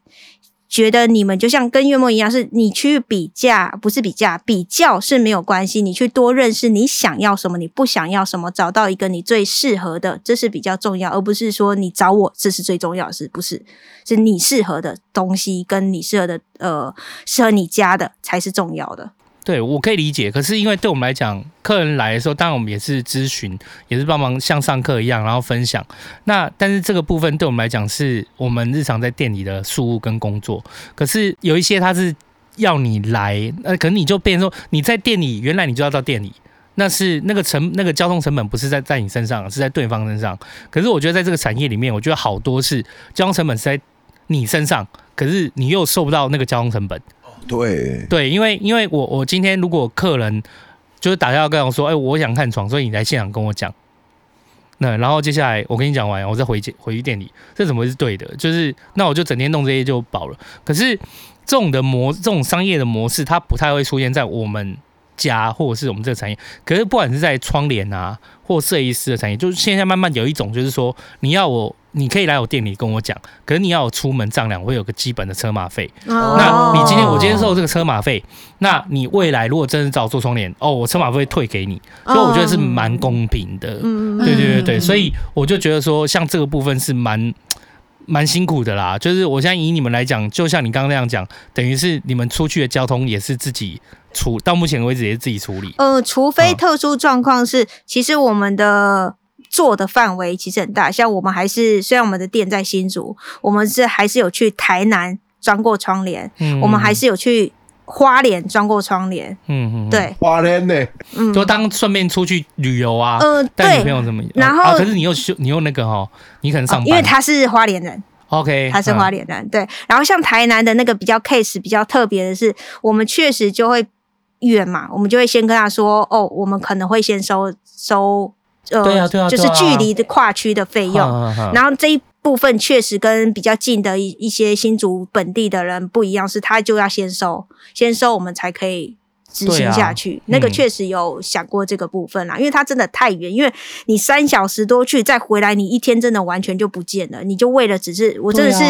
觉得你们就像跟月末一样，是你去比价，不是比价，比较是没有关系。你去多认识你想要什么，你不想要什么，找到一个你最适合的，这是比较重要，而不是说你找我，这是最重要的，是不是？是你适合的东西，跟你适合的呃，适合你家的才是重要的。对，我可以理解。可是因为对我们来讲，客人来的时候，当然我们也是咨询，也是帮忙像上课一样，然后分享。那但是这个部分对我们来讲，是我们日常在店里的事务跟工作。可是有一些他是要你来，呃，可能你就变成说你在店里，原来你就要到店里，那是那个成那个交通成本不是在在你身上，是在对方身上。可是我觉得在这个产业里面，我觉得好多是交通成本是在你身上，可是你又收不到那个交通成本。对对，因为因为我我今天如果客人就是打电话跟我说，哎，我想看床，所以你来现场跟我讲。那然后接下来我跟你讲完，我再回回去店里，这怎么是对的？就是那我就整天弄这些就饱了。可是这种的模这种商业的模式，它不太会出现在我们家或者是我们这个产业。可是不管是在窗帘啊或设计师的产业，就是现在慢慢有一种就是说，你要我。你可以来我店里跟我讲，可是你要有出门丈量，我会有个基本的车马费。Oh. 那你今天我今天收这个车马费，那你未来如果真的找我做窗帘，哦，我车马费退给你，所以我觉得是蛮公平的。Oh. 对对对对，所以我就觉得说，像这个部分是蛮蛮辛苦的啦。就是我现在以你们来讲，就像你刚刚那样讲，等于是你们出去的交通也是自己处，到目前为止也是自己处理。呃，除非特殊状况是，嗯、其实我们的。做的范围其实很大，像我们还是虽然我们的店在新竹，我们是还是有去台南装过窗帘，嗯，我们还是有去花莲装过窗帘，嗯嗯，对，花莲呢，嗯，就当顺便出去旅游啊，嗯、呃，带女朋友什么，然后、啊、可是你又你又那个哈，你可能上班，因为他是花莲人，OK，他是花莲人，嗯、对，然后像台南的那个比较 case 比较特别的是，我们确实就会远嘛，我们就会先跟他说，哦，我们可能会先收收。呃，对啊，对啊，就是距离的跨区的费用，啊啊啊、然后这一部分确实跟比较近的一一些新竹本地的人不一样，是他就要先收，先收我们才可以。执行下去，啊、那个确实有想过这个部分啦，嗯、因为它真的太远，因为你三小时多去再回来，你一天真的完全就不见了。你就为了只是，我真的是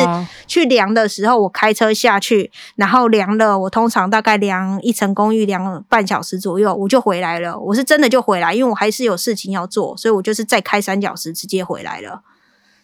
去量的时候，我开车下去，然后量了，我通常大概量一层公寓量半小时左右，我就回来了。我是真的就回来，因为我还是有事情要做，所以我就是再开三小时直接回来了。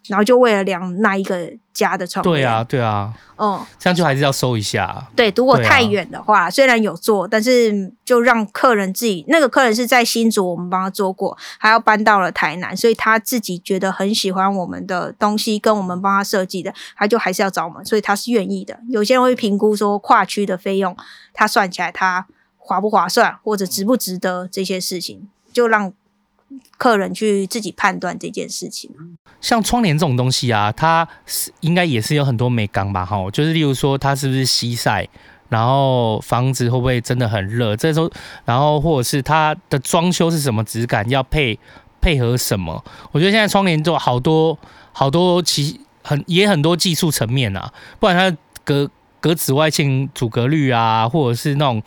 然后就为了量那一个家的窗帘。对啊，对啊，嗯，这样就还是要收一下。对，如果太远的话，啊、虽然有做，但是就让客人自己，那个客人是在新竹，我们帮他做过，还要搬到了台南，所以他自己觉得很喜欢我们的东西，跟我们帮他设计的，他就还是要找我们，所以他是愿意的。有些人会评估说跨区的费用，他算起来他划不划算，或者值不值得这些事情，就让。客人去自己判断这件事情。像窗帘这种东西啊，它是应该也是有很多美感吧？哈，就是例如说它是不是西晒，然后房子会不会真的很热？这时候，然后或者是它的装修是什么质感，要配配合什么？我觉得现在窗帘做好多好多其很也很多技术层面啊，不管它隔隔紫外线阻隔率啊，或者是那种。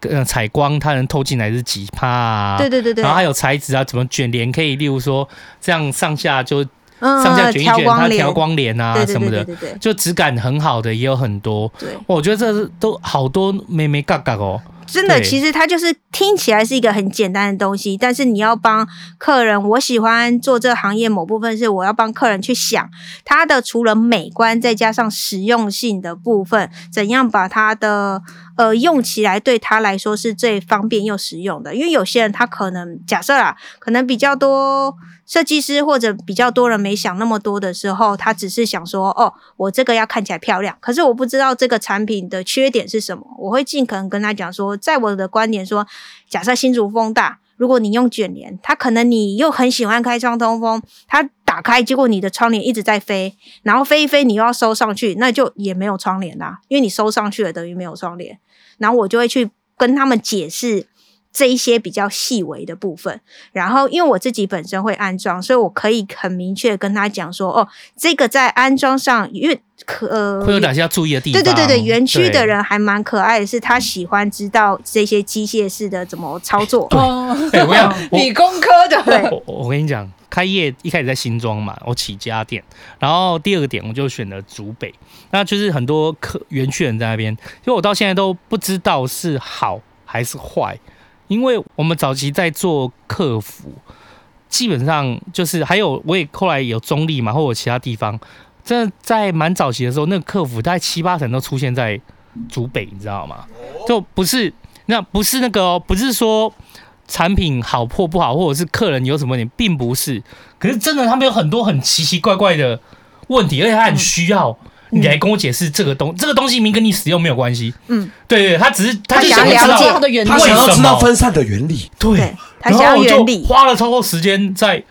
呃，采光它能透进来是几帕啊？对对对对。然后还有材质啊，怎么卷帘可以，例如说这样上下就上下卷一卷，它调光帘啊什么的，就质感很好的也有很多。对，我觉得这都好多妹妹嘎嘎哦。真的，其实它就是听起来是一个很简单的东西，但是你要帮客人，我喜欢做这个行业某部分是我要帮客人去想它的除了美观，再加上实用性的部分，怎样把它的呃用起来对他来说是最方便又实用的。因为有些人他可能假设啦，可能比较多。设计师或者比较多人没想那么多的时候，他只是想说：“哦，我这个要看起来漂亮。”可是我不知道这个产品的缺点是什么。我会尽可能跟他讲说，在我的观点说，假设新竹风大，如果你用卷帘，它可能你又很喜欢开窗通风，它打开结果你的窗帘一直在飞，然后飞一飞你又要收上去，那就也没有窗帘啦，因为你收上去了等于没有窗帘。然后我就会去跟他们解释。这一些比较细微的部分，然后因为我自己本身会安装，所以我可以很明确跟他讲说，哦，这个在安装上，因为可呃会有哪些要注意的地方？对对对对，园区的人还蛮可爱的，是他喜欢知道这些机械式的怎么操作。哦，我要 理工科的。对，我我跟你讲，开业一开始在新庄嘛，我起家店，然后第二个点我就选了竹北，那就是很多客园区人在那边，因为我到现在都不知道是好还是坏。因为我们早期在做客服，基本上就是还有我也后来有中立嘛，或者其他地方，真的在蛮早期的时候，那个客服大概七八成都出现在竹北，你知道吗？就不是那不是那个哦，不是说产品好或不好，或者是客人有什么问题，并不是。可是真的他们有很多很奇奇怪怪的问题，而且他很需要。你来跟我解释这个东，这个东西明跟你使用没有关系。嗯，对对，他只是他就想要了解他的原理，他想要知道分散的原理。对，他想要原理，花了超多时间在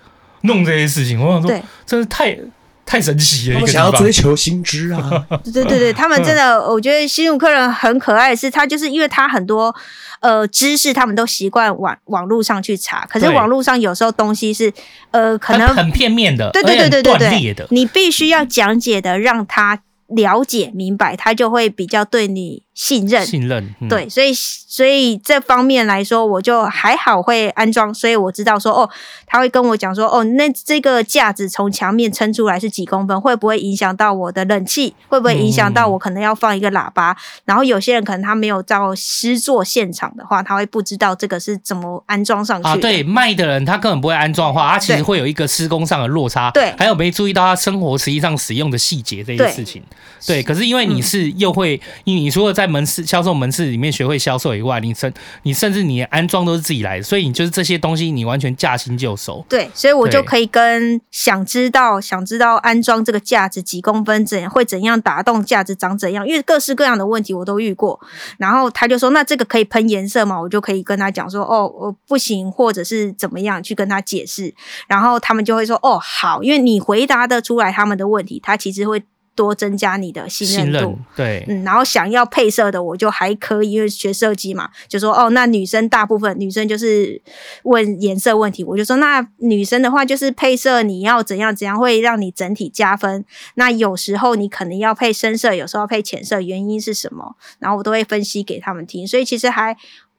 弄这些事情。我想说，真是太太神奇了。我想要追求新知啊！对对对对，他们真的，我觉得新入客人很可爱，是他就是因为他很多呃知识，他们都习惯网网络上去查，可是网络上有时候东西是呃可能很片面的，对对对对对对，你必须要讲解的让他。了解明白，他就会比较对你信任。信任，嗯、对，所以所以这方面来说，我就还好会安装，所以我知道说，哦，他会跟我讲说，哦，那这个架子从墙面撑出来是几公分，会不会影响到我的冷气？会不会影响到我可能要放一个喇叭？嗯、然后有些人可能他没有到施作现场的话，他会不知道这个是怎么安装上去。啊，对，卖的人他根本不会安装的话，他其实会有一个施工上的落差。对，还有没注意到他生活实际上使用的细节这些事情。对，可是因为你是又会，因为你除了在门市销售门市里面学会销售以外，你甚你甚至你安装都是自己来的，所以你就是这些东西你完全驾轻就熟。对，所以我就可以跟想知道想知道安装这个架子几公分怎样会怎样打洞架子长怎样，因为各式各样的问题我都遇过。然后他就说：“那这个可以喷颜色吗？”我就可以跟他讲说：“哦，我不行，或者是怎么样去跟他解释。”然后他们就会说：“哦，好，因为你回答得出来他们的问题，他其实会。”多增加你的信任度，任对，嗯，然后想要配色的，我就还可以，因为学设计嘛，就说哦，那女生大部分女生就是问颜色问题，我就说那女生的话就是配色，你要怎样怎样会让你整体加分？那有时候你可能要配深色，有时候要配浅色，原因是什么？然后我都会分析给他们听，所以其实还。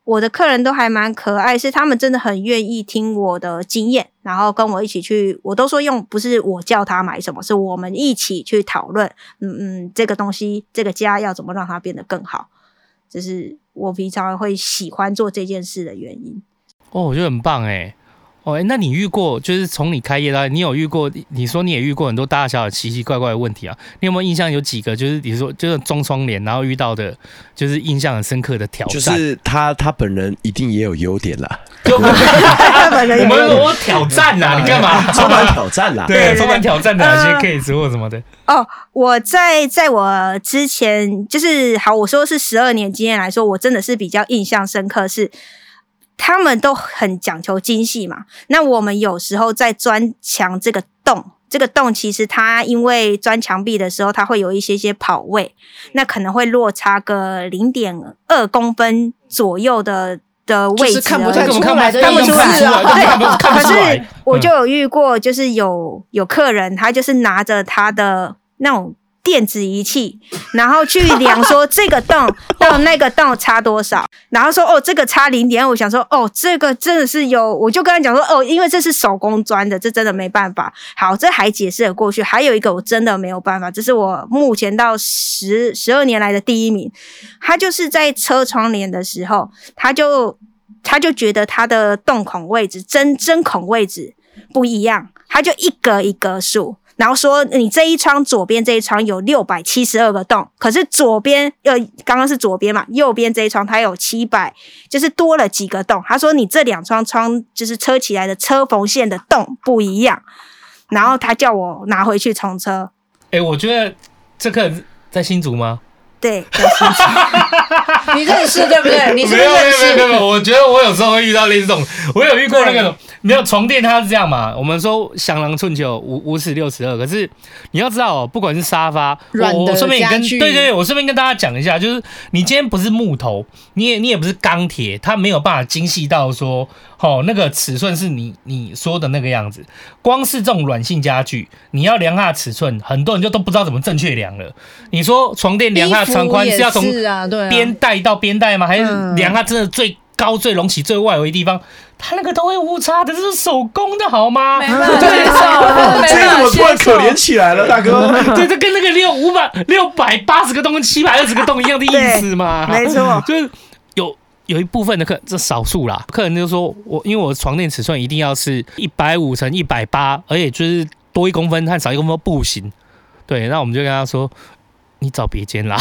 我的客人都还蛮可爱，是他们真的很愿意听我的经验，然后跟我一起去。我都说用不是我叫他买什么，是我们一起去讨论。嗯嗯，这个东西，这个家要怎么让它变得更好，这是我平常会喜欢做这件事的原因。哦，我觉得很棒诶。哦，欸、那你遇过就是从你开业到你有遇过？你说你也遇过很多大大小小奇奇怪怪的问题啊？你有没有印象有几个？就是比如说就是装窗帘，然后遇到的，就是印象很深刻的挑战。就是他他本人一定也有优点啦。我们我挑战啊，你干嘛？充满挑战啦。对，充满挑战的哪些 case 或什么的？哦，我在在我之前就是好，我说是十二年经验来说，我真的是比较印象深刻是。他们都很讲求精细嘛，那我们有时候在钻墙这个洞，这个洞其实它因为钻墙壁的时候，它会有一些些跑位，那可能会落差个零点二公分左右的的位置，就是看不太出来，看不出来对。可是我就有遇过，就是有有客人，他就是拿着他的那种。电子仪器，然后去量说 这个洞到那个洞差多少，然后说哦这个差零点，我想说哦这个真的是有，我就跟他讲说哦，因为这是手工钻的，这真的没办法。好，这还解释了过去。还有一个我真的没有办法，这是我目前到十十二年来的第一名。他就是在车窗帘的时候，他就他就觉得他的洞孔位置针针孔位置不一样，他就一格一格数。然后说，你这一窗左边这一窗有六百七十二个洞，可是左边呃刚刚是左边嘛，右边这一窗它有七百，就是多了几个洞。他说你这两窗窗就是车起来的车缝线的洞不一样，然后他叫我拿回去重车。哎，我觉得这个在新竹吗？对，你认识对不对？你是不是认识？没有没有没有，我觉得我有时候会遇到类似这种，我有遇过那个。没有床垫，它是这样嘛？我们说香囊寸九，五五尺六尺二。可是你要知道哦，不管是沙发，我我顺便也跟对对对，我顺便跟大家讲一下，就是你今天不是木头，你也你也不是钢铁，它没有办法精细到说，哦，那个尺寸是你你说的那个样子。光是这种软性家具，你要量它的尺寸，很多人就都不知道怎么正确量了。你说床垫量它的长宽是要从边带到边带吗？还是量它真的最高、最隆起、最外围的地方？他那个都会误差的，这是手工的好吗？没办法接受，这怎么突然可怜起来了，大哥？对，这跟那个六五百六百八十个洞跟七百二十个洞一样的意思嘛？没错，就是有有一部分的客，这少数啦，客人就说我因为我的床垫尺寸一定要是一百五乘一百八，而且就是多一公分和少一公分不行。对，那我们就跟他说。你找别间啦，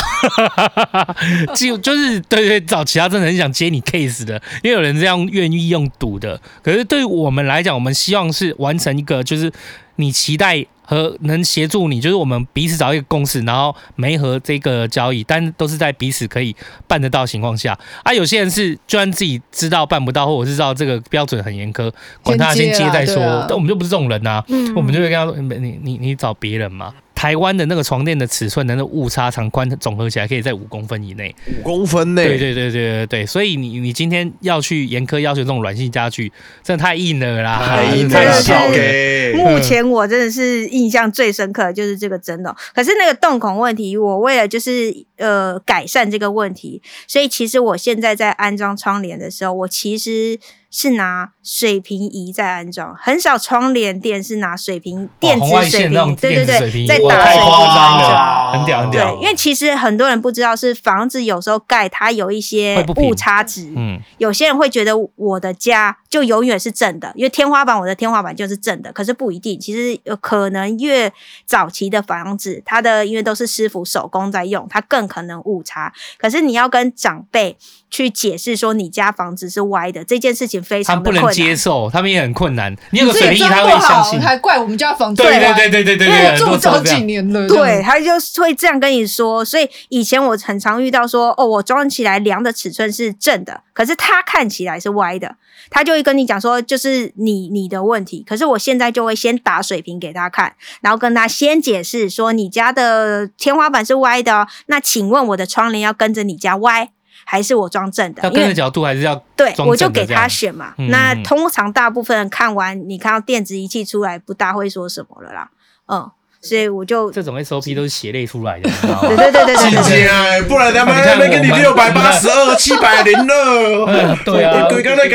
就就是对，对对，找其他真的很想接你 case 的，因为有人这样愿意用赌的。可是对于我们来讲，我们希望是完成一个，就是你期待和能协助你，就是我们彼此找一个共识，然后没和这个交易，但都是在彼此可以办得到的情况下。啊，有些人是就算自己知道办不到，或者是知道这个标准很严苛，管他先接再说。但我们就不是这种人呐、啊，嗯、我们就会跟他说：你你你找别人嘛。台湾的那个床垫的尺寸的那误差长宽总合起来可以在五公分以内，五公分内，对对对对对对，所以你你今天要去严苛要求这种软性家具，真的太硬了啦，太硬了。目前我真的是印象最深刻的就是这个真的，可是那个洞孔问题，我为了就是呃改善这个问题，所以其实我现在在安装窗帘的时候，我其实。是拿水平仪在安装，很少窗帘店是拿水平电子水平，对对对，在打水平安装，很屌很屌。对，因为其实很多人不知道，是房子有时候盖它有一些误差值，嗯，有些人会觉得我的家就永远是正的，因为天花板我的天花板就是正的，可是不一定，其实有可能越早期的房子，它的因为都是师傅手工在用，它更可能误差。可是你要跟长辈去解释说你家房子是歪的这件事情。他们不能接受，他们也很困难。你有个水平仪，他会相信，还怪我们家房子。对对对对对对对，住这么几年了，对，他就会这样跟你说。所以以前我很常遇到说，哦，我装起来量的尺寸是正的，可是他看起来是歪的，他就会跟你讲说，就是你你的问题。可是我现在就会先打水平给他看，然后跟他先解释说，你家的天花板是歪的哦，那请问我的窗帘要跟着你家歪？还是我装正的，要跟的角度还是要对，我就给他选嘛。嗯、那通常大部分人看完，你看到电子仪器出来，不大会说什么了啦。嗯，所以我就这种 SOP 都是血泪出来的，对对对对对，对，不然他们那边给你六百八十二、七百零了。对啊，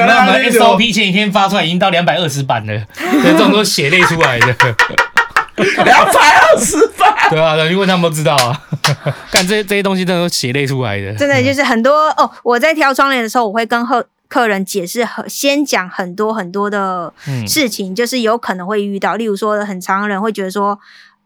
那我们 SOP 前几天发出来已经到两百二十版了，这种都是血泪出来的。两百二十版，对啊，因为他们都知道啊，看这些这些东西真的都血泪出来的，真的就是很多哦。我在挑窗帘的时候，我会跟客客人解释很先讲很多很多的事情，嗯、就是有可能会遇到，例如说很常人会觉得说。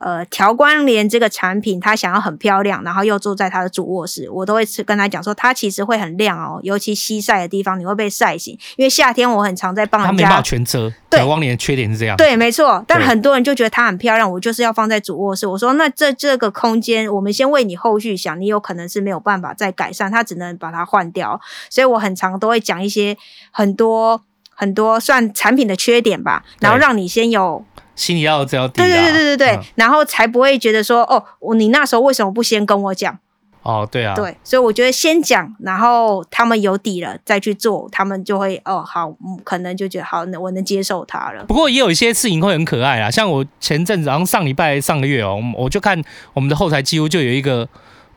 呃，调光帘这个产品，他想要很漂亮，然后又坐在他的主卧室，我都会跟他讲说，它其实会很亮哦，尤其西晒的地方，你会被晒醒。因为夏天我很常在帮人家，它没办法全遮。对，调光帘的缺点是这样。对，没错。但很多人就觉得它很漂亮，我就是要放在主卧室。我说，那这这个空间，我们先为你后续想，你有可能是没有办法再改善，它只能把它换掉。所以我很常都会讲一些很多很多算产品的缺点吧，然后让你先有。心里要有这样底，对对对对对对，嗯、然后才不会觉得说哦，你那时候为什么不先跟我讲？哦，对啊，对，所以我觉得先讲，然后他们有底了再去做，他们就会哦好，可能就觉得好，我能接受他了。不过也有一些事情会很可爱啊，像我前阵子，然后上礼拜上个月哦，我就看我们的后台几乎就有一个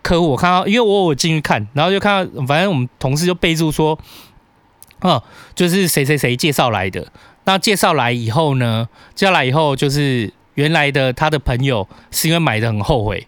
客户，我看到，因为我我进去看，然后就看到，反正我们同事就备注说，哦，就是谁谁谁介绍来的。那介绍来以后呢？介绍来以后就是原来的他的朋友是因为买的很后悔，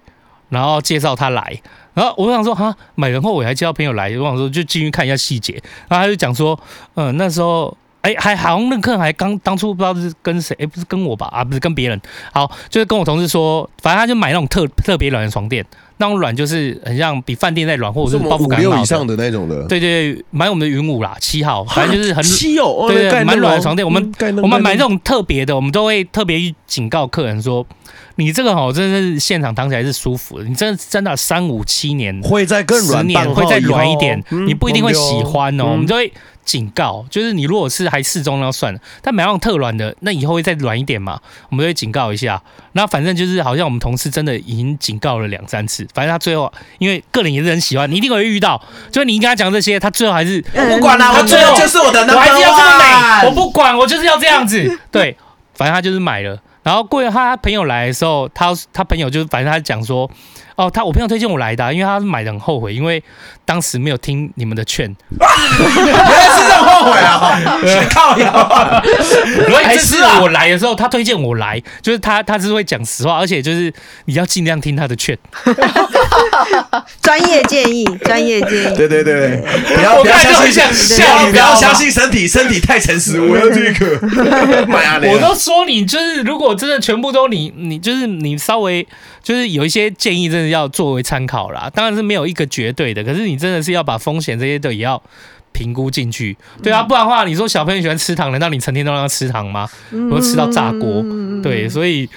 然后介绍他来。然后我想说哈，买的后悔还介绍朋友来，我想说就进去看一下细节。然后他就讲说，嗯，那时候哎还好像那客人还刚当初不知道是跟谁，哎不是跟我吧？啊不是跟别人。好，就是跟我同事说，反正他就买那种特特别软的床垫。那种软就是很像比饭店再软，或者是包覆感好以上的那种的。对对对，买我们的云五啦，七号，反正就是很七哦，对对，蛮软的床垫。我们我们买这种特别的，我们都会特别警告客人说，你这个哦真的是现场躺起来是舒服的，你真的真的三五七年会再更软，十年会再软一点，你不一定会喜欢哦。我们就会。警告，就是你如果是还适中那算了，但买那种特软的，那以后会再软一点嘛？我们会警告一下。那反正就是好像我们同事真的已经警告了两三次，反正他最后因为个人也是很喜欢，你一定会遇到。就是你跟他讲这些，他最后还是我不管了，他最后就是我的，我还是要这么美，我不管，我就是要这样子。对，反正他就是买了。然后过了他朋友来的时候，他他朋友就反正他讲说。哦，他我朋友推荐我来的，啊，因为他买的很后悔，因为当时没有听你们的劝。原来是这么后悔啊！靠呀！所以这次我来的时候，他推荐我来，就是他他是会讲实话，而且就是你要尽量听他的劝。专业建议，专业建议。对对对，不要不要相信，不要相信身体，身体太诚实，我要这个。我都说你就是，如果真的全部都你你就是你稍微。就是有一些建议，真的要作为参考啦。当然是没有一个绝对的，可是你真的是要把风险这些都也要评估进去。对啊，不然的话，你说小朋友喜欢吃糖，难道你成天都让他吃糖吗？或者吃到炸锅？对，所以。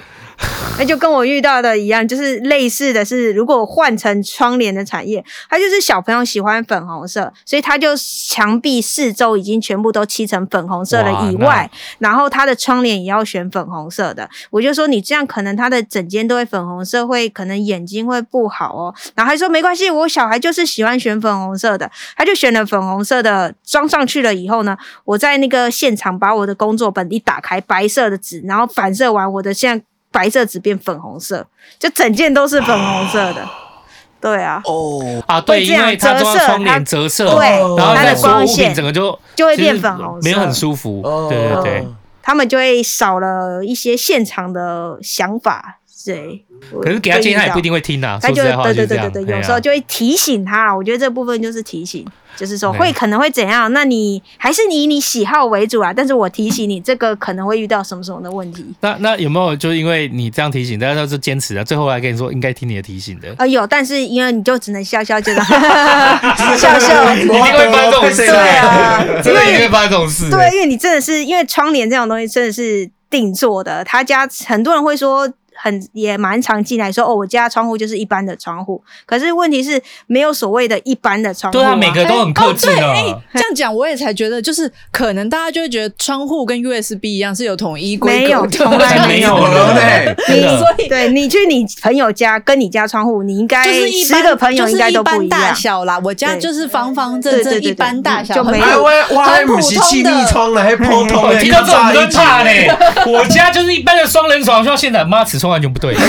那就跟我遇到的一样，就是类似的是，如果换成窗帘的产业，它就是小朋友喜欢粉红色，所以它就墙壁四周已经全部都漆成粉红色了以外，然后它的窗帘也要选粉红色的。我就说你这样可能他的整间都会粉红色，会可能眼睛会不好哦。然后还说没关系，我小孩就是喜欢选粉红色的，他就选了粉红色的装上去了以后呢，我在那个现场把我的工作本一打开，白色的纸，然后反射完我的现在。白色纸变粉红色，就整件都是粉红色的，对啊，哦。啊，对，因为它窗帘折射，对，然后它的光线整个就就会变粉红色，没有很舒服，对对对，他们就会少了一些现场的想法，对。可是给他建议，他也不一定会听啊。他就对对对对对，有时候就会提醒他。我觉得这部分就是提醒，就是说会可能会怎样？那你还是以你喜好为主啊。但是我提醒你，这个可能会遇到什么什么的问题。那那有没有就因为你这样提醒，大家都是坚持啊？最后来跟你说应该听你的提醒的。啊，有，但是因为你就只能笑笑，觉 得笑笑，一定会发生这种事。对啊，真的一定会发生这种事。对，因为你真的是因为窗帘这种东西真的是定做的，他家很多人会说。很也蛮常进来说哦，我家窗户就是一般的窗户，可是问题是没有所谓的一般的窗户。对啊，每个都很客气的。欸哦欸、这样讲我也才觉得，就是可能大家就会觉得窗户跟 USB 一样是有统一规格，没有，从来没有对。你所以对你去你朋友家跟你家窗户，你应该就是十个朋友应该都不一样大小啦。我家就是方方正正一般大小，就没有很普通的窗了，还普通的。听到这种我就怕嘞。我家就是一般的双人床，像现在妈尺寸完全不对。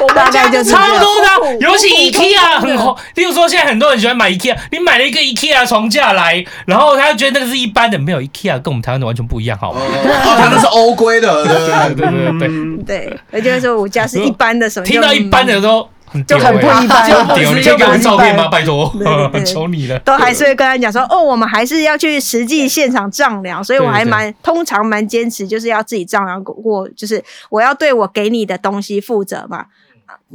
我大概就差不多的，尤其 IKEA 很红。例如说，现在很多人喜欢买 IKEA，你买了一个 IKEA 床架来，然后他就觉得那个是一般的，没有 IKEA 跟我们台湾的完全不一样，好吗？哦，他那是欧规的，对对对对对。对，也就是说我家是一般的什么？听到一般的都就很不一般。你可以给我照片吗？拜托，求你了。都还是会跟他讲说，哦，我们还是要去实际现场丈量，所以我还蛮通常蛮坚持，就是要自己丈量过，就是我要对我给你的东西负责嘛。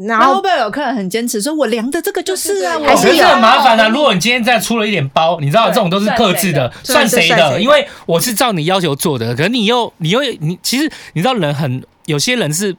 然后会不会有客人很坚持说，我量的这个就是啊，还是很麻烦的。如果你今天再出了一点包，你知道这种都是克制的，算谁的？因为我是照你要求做的，可是你又你又你其实你知道人很有些人是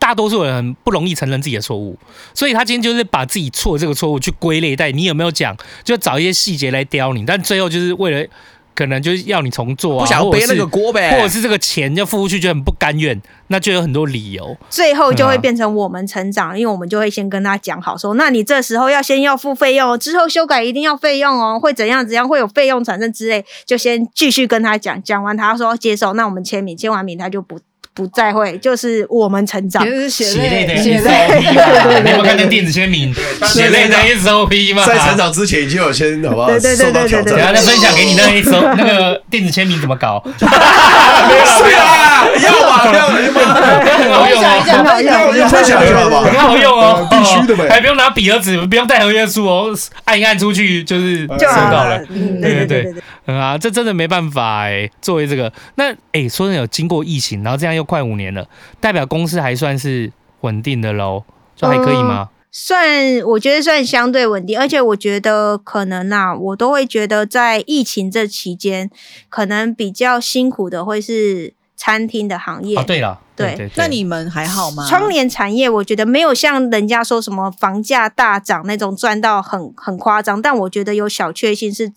大多数人很不容易承认自己的错误，所以他今天就是把自己错这个错误去归类在你有没有讲，就找一些细节来刁你，但最后就是为了。可能就是要你重做啊，不想要背那个锅呗，或者是这个钱要付出去就很不甘愿，那就有很多理由，最后就会变成我们成长，因为我们就会先跟他讲好说，那你这时候要先要付费用，之后修改一定要费用哦，会怎样怎样会有费用产生之类，就先继续跟他讲，讲完他说接受，那我们签名，签完名他就不。不再会，就是我们成长，就是血泪的 SOP。你有没有看见电子签名？血泪的 SOP 吗？在成长之前已经有先，好不好？对对对对对。等下再分享给你那 一首那个电子签名怎么搞？是啊，要吧，要吧，很好用哦，很好用，分享一下吧，很好用哦，必须的呗，还不用拿笔和纸，不用带合约书哦，按一按出去就是收到了。对对对，嗯啊，这真的没办法哎，作为这个，那哎，说真的有经过疫情，然后这样又。快五年了，代表公司还算是稳定的喽，这还可以吗？嗯，算，我觉得算相对稳定，而且我觉得可能啊，我都会觉得在疫情这期间，可能比较辛苦的会是餐厅的行业。哦，对了。对，对，那你们还好吗？窗帘产业我觉得没有像人家说什么房价大涨那种赚到很很夸张，但我觉得有小确幸是，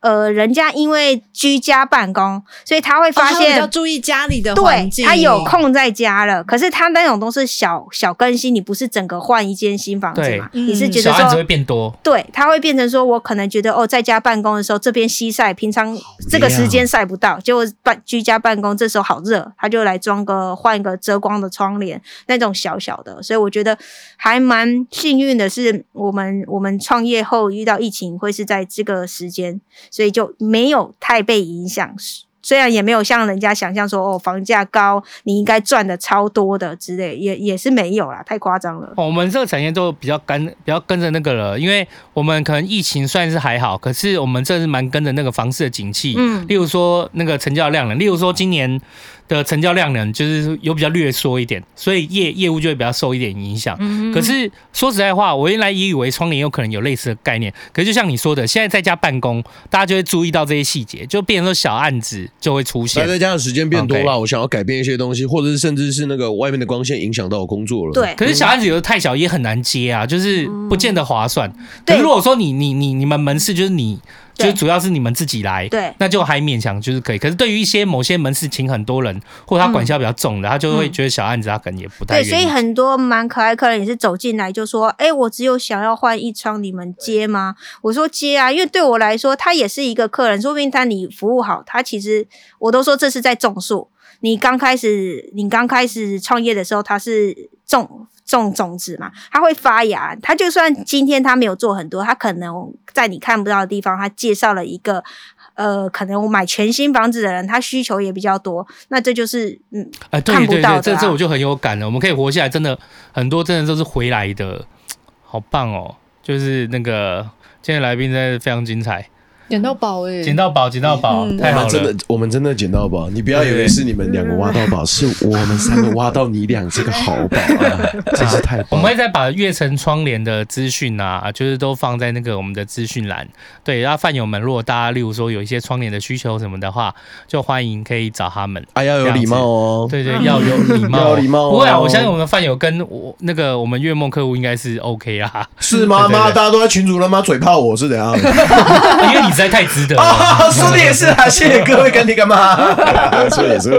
呃，人家因为居家办公，所以他会发现要注意家里的环境，对，他有空在家了。可是他那种都是小小更新，你不是整个换一间新房子嘛？你是觉得说小案子会变多？对，他会变成说我可能觉得哦，在家办公的时候这边西晒，平常这个时间晒不到，结果办居家办公这时候好热，他就来装个换一个遮光的窗。帘那种小小的，所以我觉得还蛮幸运的是，我们我们创业后遇到疫情会是在这个时间，所以就没有太被影响。虽然也没有像人家想象说哦，房价高，你应该赚的超多的之类，也也是没有啦，太夸张了。我们这个产业都比较跟比较跟着那个了，因为我们可能疫情算是还好，可是我们这是蛮跟着那个房市的景气，嗯，例如说那个成交量了，例如说今年。的成交量呢，就是有比较略缩一点，所以业业务就会比较受一点影响。嗯、可是说实在话，我原来也以为窗帘有可能有类似的概念。可是就像你说的，现在在家办公，大家就会注意到这些细节，就变成说小案子就会出现。待在家的时间变多了我想要改变一些东西，或者是甚至是那个外面的光线影响到我工作了。对。可是小案子有的太小也很难接啊，就是不见得划算。嗯、可是如果说你你你你们门市就是你。就主要是你们自己来，对，那就还勉强就是可以。可是对于一些某些门市请很多人，或者他管销比较重的，嗯、他就会觉得小案子他可能也不太。对，所以很多蛮可爱客人也是走进来就说：“哎、欸，我只有想要换一窗，你们接吗？”我说：“接啊，因为对我来说，他也是一个客人，说不定他你服务好，他其实我都说这是在种树。你刚开始，你刚开始创业的时候，他是种。”种种子嘛，它会发芽。它就算今天它没有做很多，它可能在你看不到的地方，它介绍了一个呃，可能我买全新房子的人，他需求也比较多。那这就是嗯，哎，对对对，这这我就很有感了。我们可以活下来，真的很多，真的都是回来的，好棒哦！就是那个今天来宾真的非常精彩。捡到宝哎！捡到宝，捡到宝，太好了！真的，我们真的捡到宝。你不要以为是你们两个挖到宝，是我们三个挖到你俩这个好宝啊！真是太棒。我们会再把悦城窗帘的资讯啊，就是都放在那个我们的资讯栏。对，然后饭友们，如果大家例如说有一些窗帘的需求什么的话，就欢迎可以找他们。啊，要有礼貌哦！对对，要有礼貌，要礼貌。不会啊，我相信我们的饭友跟我那个我们月梦客户应该是 OK 啊。是吗？妈，大家都在群主了吗？嘴炮我是怎样？因为你实在太值得了。说的也是啊，谢谢各位干爹干妈。说也是，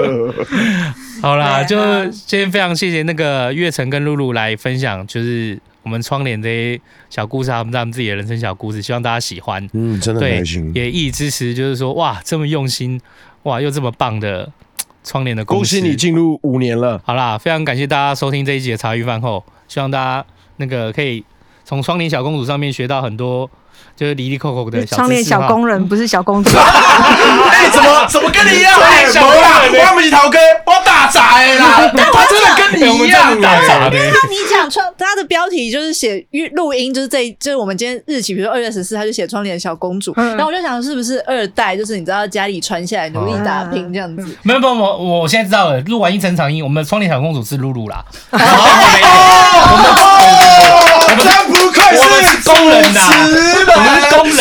好啦，就今天非常谢谢那个月城跟露露来分享，就是我们窗帘这些小故事，他们他们自己的人生小故事，希望大家喜欢。嗯，真的很开心，也一直支持，就是说哇，这么用心，哇，又这么棒的窗帘的公司，恭喜你进入五年了。好啦，非常感谢大家收听这一集的茶余饭后，希望大家那个可以从窗帘小公主上面学到很多。就是离离扣扣的窗帘小工人，不是小公主。哎，怎么怎么跟你一样？哎，小工人，我们是头哥，我大宅啦，他真的跟你一样打杂的。他你讲窗，他的标题就是写录音，就是这，就是我们今天日期，比如说二月十四，他就写窗帘小公主。然后我就想，是不是二代？就是你知道家里传下来努力打拼这样子。没有没有，我我现在知道了。录完一整场音，我们的窗帘小公主是露露啦。哦，我们我们是工人呐，我们是工人，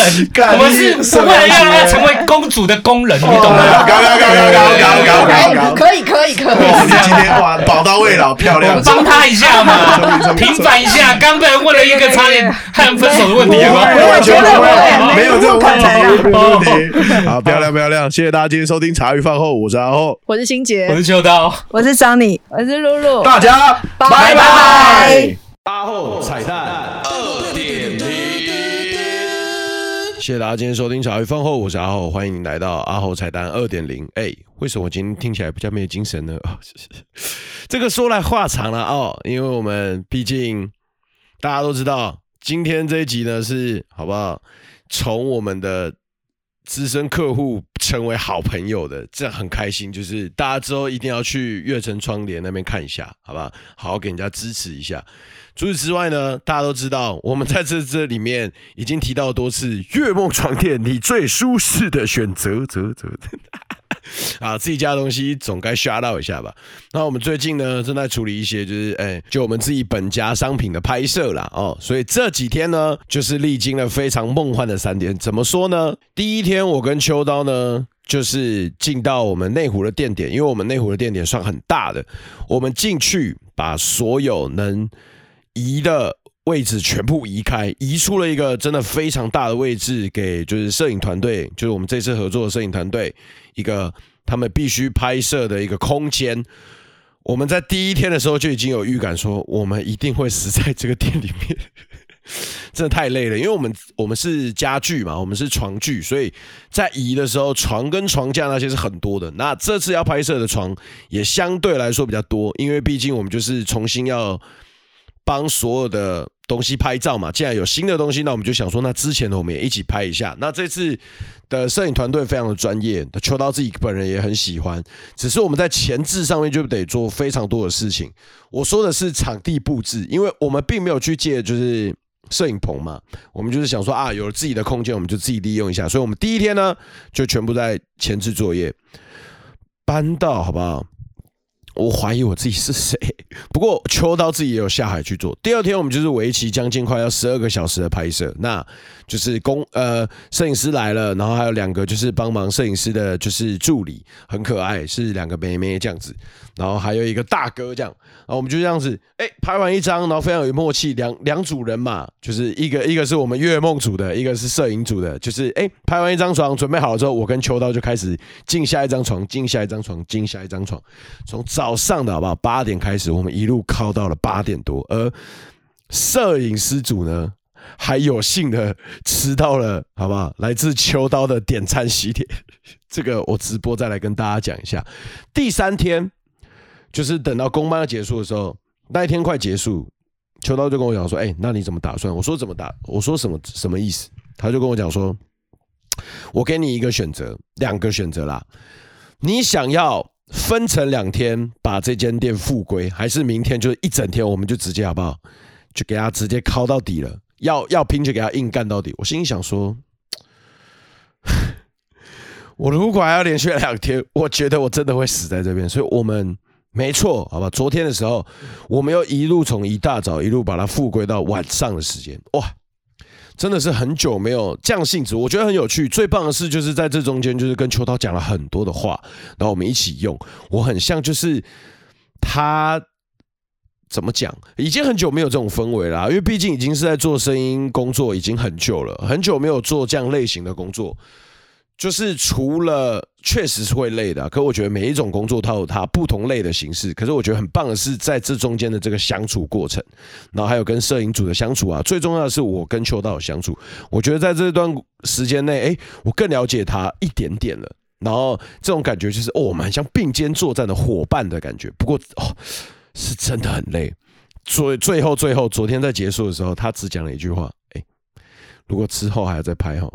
我们是工人，让他成为公主的工人，你懂吗？搞搞搞搞搞搞搞，可以可以可以。今天哇，宝刀未老，漂亮！帮他一下嘛，平反一下。刚被人问了一个差点和分手的问题吗？没有这种问题，没有问题。好，漂亮漂亮，谢谢大家今天收听茶余饭后，我是阿后，我是心杰，我是秋刀，我是张你，我是露露。大家拜拜拜拜，八后彩蛋。谢谢大家今天收听茶余饭后，我是阿豪，欢迎您来到阿豪彩蛋二点零。哎，为什么我今天听起来比较没有精神呢？这个说来话长了哦，因为我们毕竟大家都知道，今天这一集呢是好不好？从我们的资深客户成为好朋友的，这样很开心。就是大家之后一定要去悦城窗帘那边看一下，好不好？好好给人家支持一下。除此之外呢，大家都知道，我们在这这里面已经提到多次，月梦床垫，你最舒适的选择，择择。啊，自己家的东西总该 shout out 一下吧。那我们最近呢，正在处理一些，就是哎，就我们自己本家商品的拍摄啦。哦。所以这几天呢，就是历经了非常梦幻的三天。怎么说呢？第一天，我跟秋刀呢，就是进到我们内湖的店点，因为我们内湖的店点算很大的，我们进去把所有能移的位置全部移开，移出了一个真的非常大的位置给就是摄影团队，就是我们这次合作的摄影团队。一个他们必须拍摄的一个空间，我们在第一天的时候就已经有预感说，我们一定会死在这个店里面，真的太累了。因为我们我们是家具嘛，我们是床具，所以在移的时候，床跟床架那些是很多的。那这次要拍摄的床也相对来说比较多，因为毕竟我们就是重新要帮所有的。东西拍照嘛，既然有新的东西，那我们就想说，那之前的我们也一起拍一下。那这次的摄影团队非常的专业，秋刀自己本人也很喜欢。只是我们在前置上面就得做非常多的事情。我说的是场地布置，因为我们并没有去借就是摄影棚嘛，我们就是想说啊，有了自己的空间，我们就自己利用一下。所以我们第一天呢，就全部在前置作业，搬到好不好？我怀疑我自己是谁，不过秋刀自己也有下海去做。第二天我们就是为期将近快要十二个小时的拍摄，那就是工呃摄影师来了，然后还有两个就是帮忙摄影师的，就是助理，很可爱，是两个妹妹这样子，然后还有一个大哥这样，然后我们就这样子，哎，拍完一张，然后非常有默契，两两组人嘛，就是一个一个是我们月梦组的，一个是摄影组的，就是哎拍完一张床准备好了之后，我跟秋刀就开始进下一张床，进下一张床，进下一张床，从早。早上的好不好？八点开始，我们一路靠到了八点多，而摄影师组呢，还有幸的吃到了好不好？来自秋刀的点餐喜帖，这个我直播再来跟大家讲一下。第三天就是等到工班要结束的时候，那一天快结束，秋刀就跟我讲说：“哎，那你怎么打算？”我说：“怎么打？”我说：“什么什么意思？”他就跟我讲说：“我给你一个选择，两个选择啦，你想要。”分成两天把这间店复归，还是明天就是一整天，我们就直接好不好？就给他直接敲到底了。要要拼就给他硬干到底。我心里想说，我如果还要连续两天，我觉得我真的会死在这边。所以我们没错，好吧？昨天的时候，我们又一路从一大早一路把它复归到晚上的时间，哇！真的是很久没有这样性质，我觉得很有趣。最棒的事，就是在这中间，就是跟秋刀讲了很多的话，然后我们一起用。我很像就是他怎么讲，已经很久没有这种氛围了，因为毕竟已经是在做声音工作，已经很久了，很久没有做这样类型的工作。就是除了确实是会累的，可我觉得每一种工作它有它不同累的形式。可是我觉得很棒的是在这中间的这个相处过程，然后还有跟摄影组的相处啊，最重要的是我跟秋刀的相处。我觉得在这段时间内，哎，我更了解他一点点了。然后这种感觉就是哦，我们像并肩作战的伙伴的感觉。不过哦，是真的很累。最最后最后，昨天在结束的时候，他只讲了一句话：哎，如果之后还要再拍哈。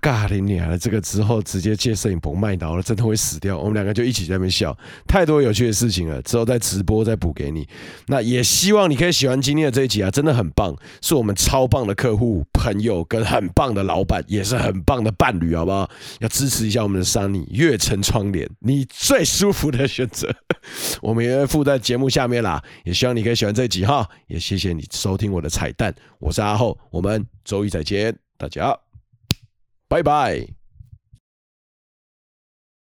尬你娘了！这个之后直接借摄影棚卖刀了，真的会死掉。我们两个就一起在那边笑，太多有趣的事情了。之后再直播再补给你。那也希望你可以喜欢今天的这一集啊，真的很棒，是我们超棒的客户、朋友跟很棒的老板，也是很棒的伴侣，好不好？要支持一下我们的 Sunny 悦城窗帘，你最舒服的选择。我们也会附在节目下面啦。也希望你可以喜欢这一集哈，也谢谢你收听我的彩蛋。我是阿厚，我们周一再见，大家。拜拜。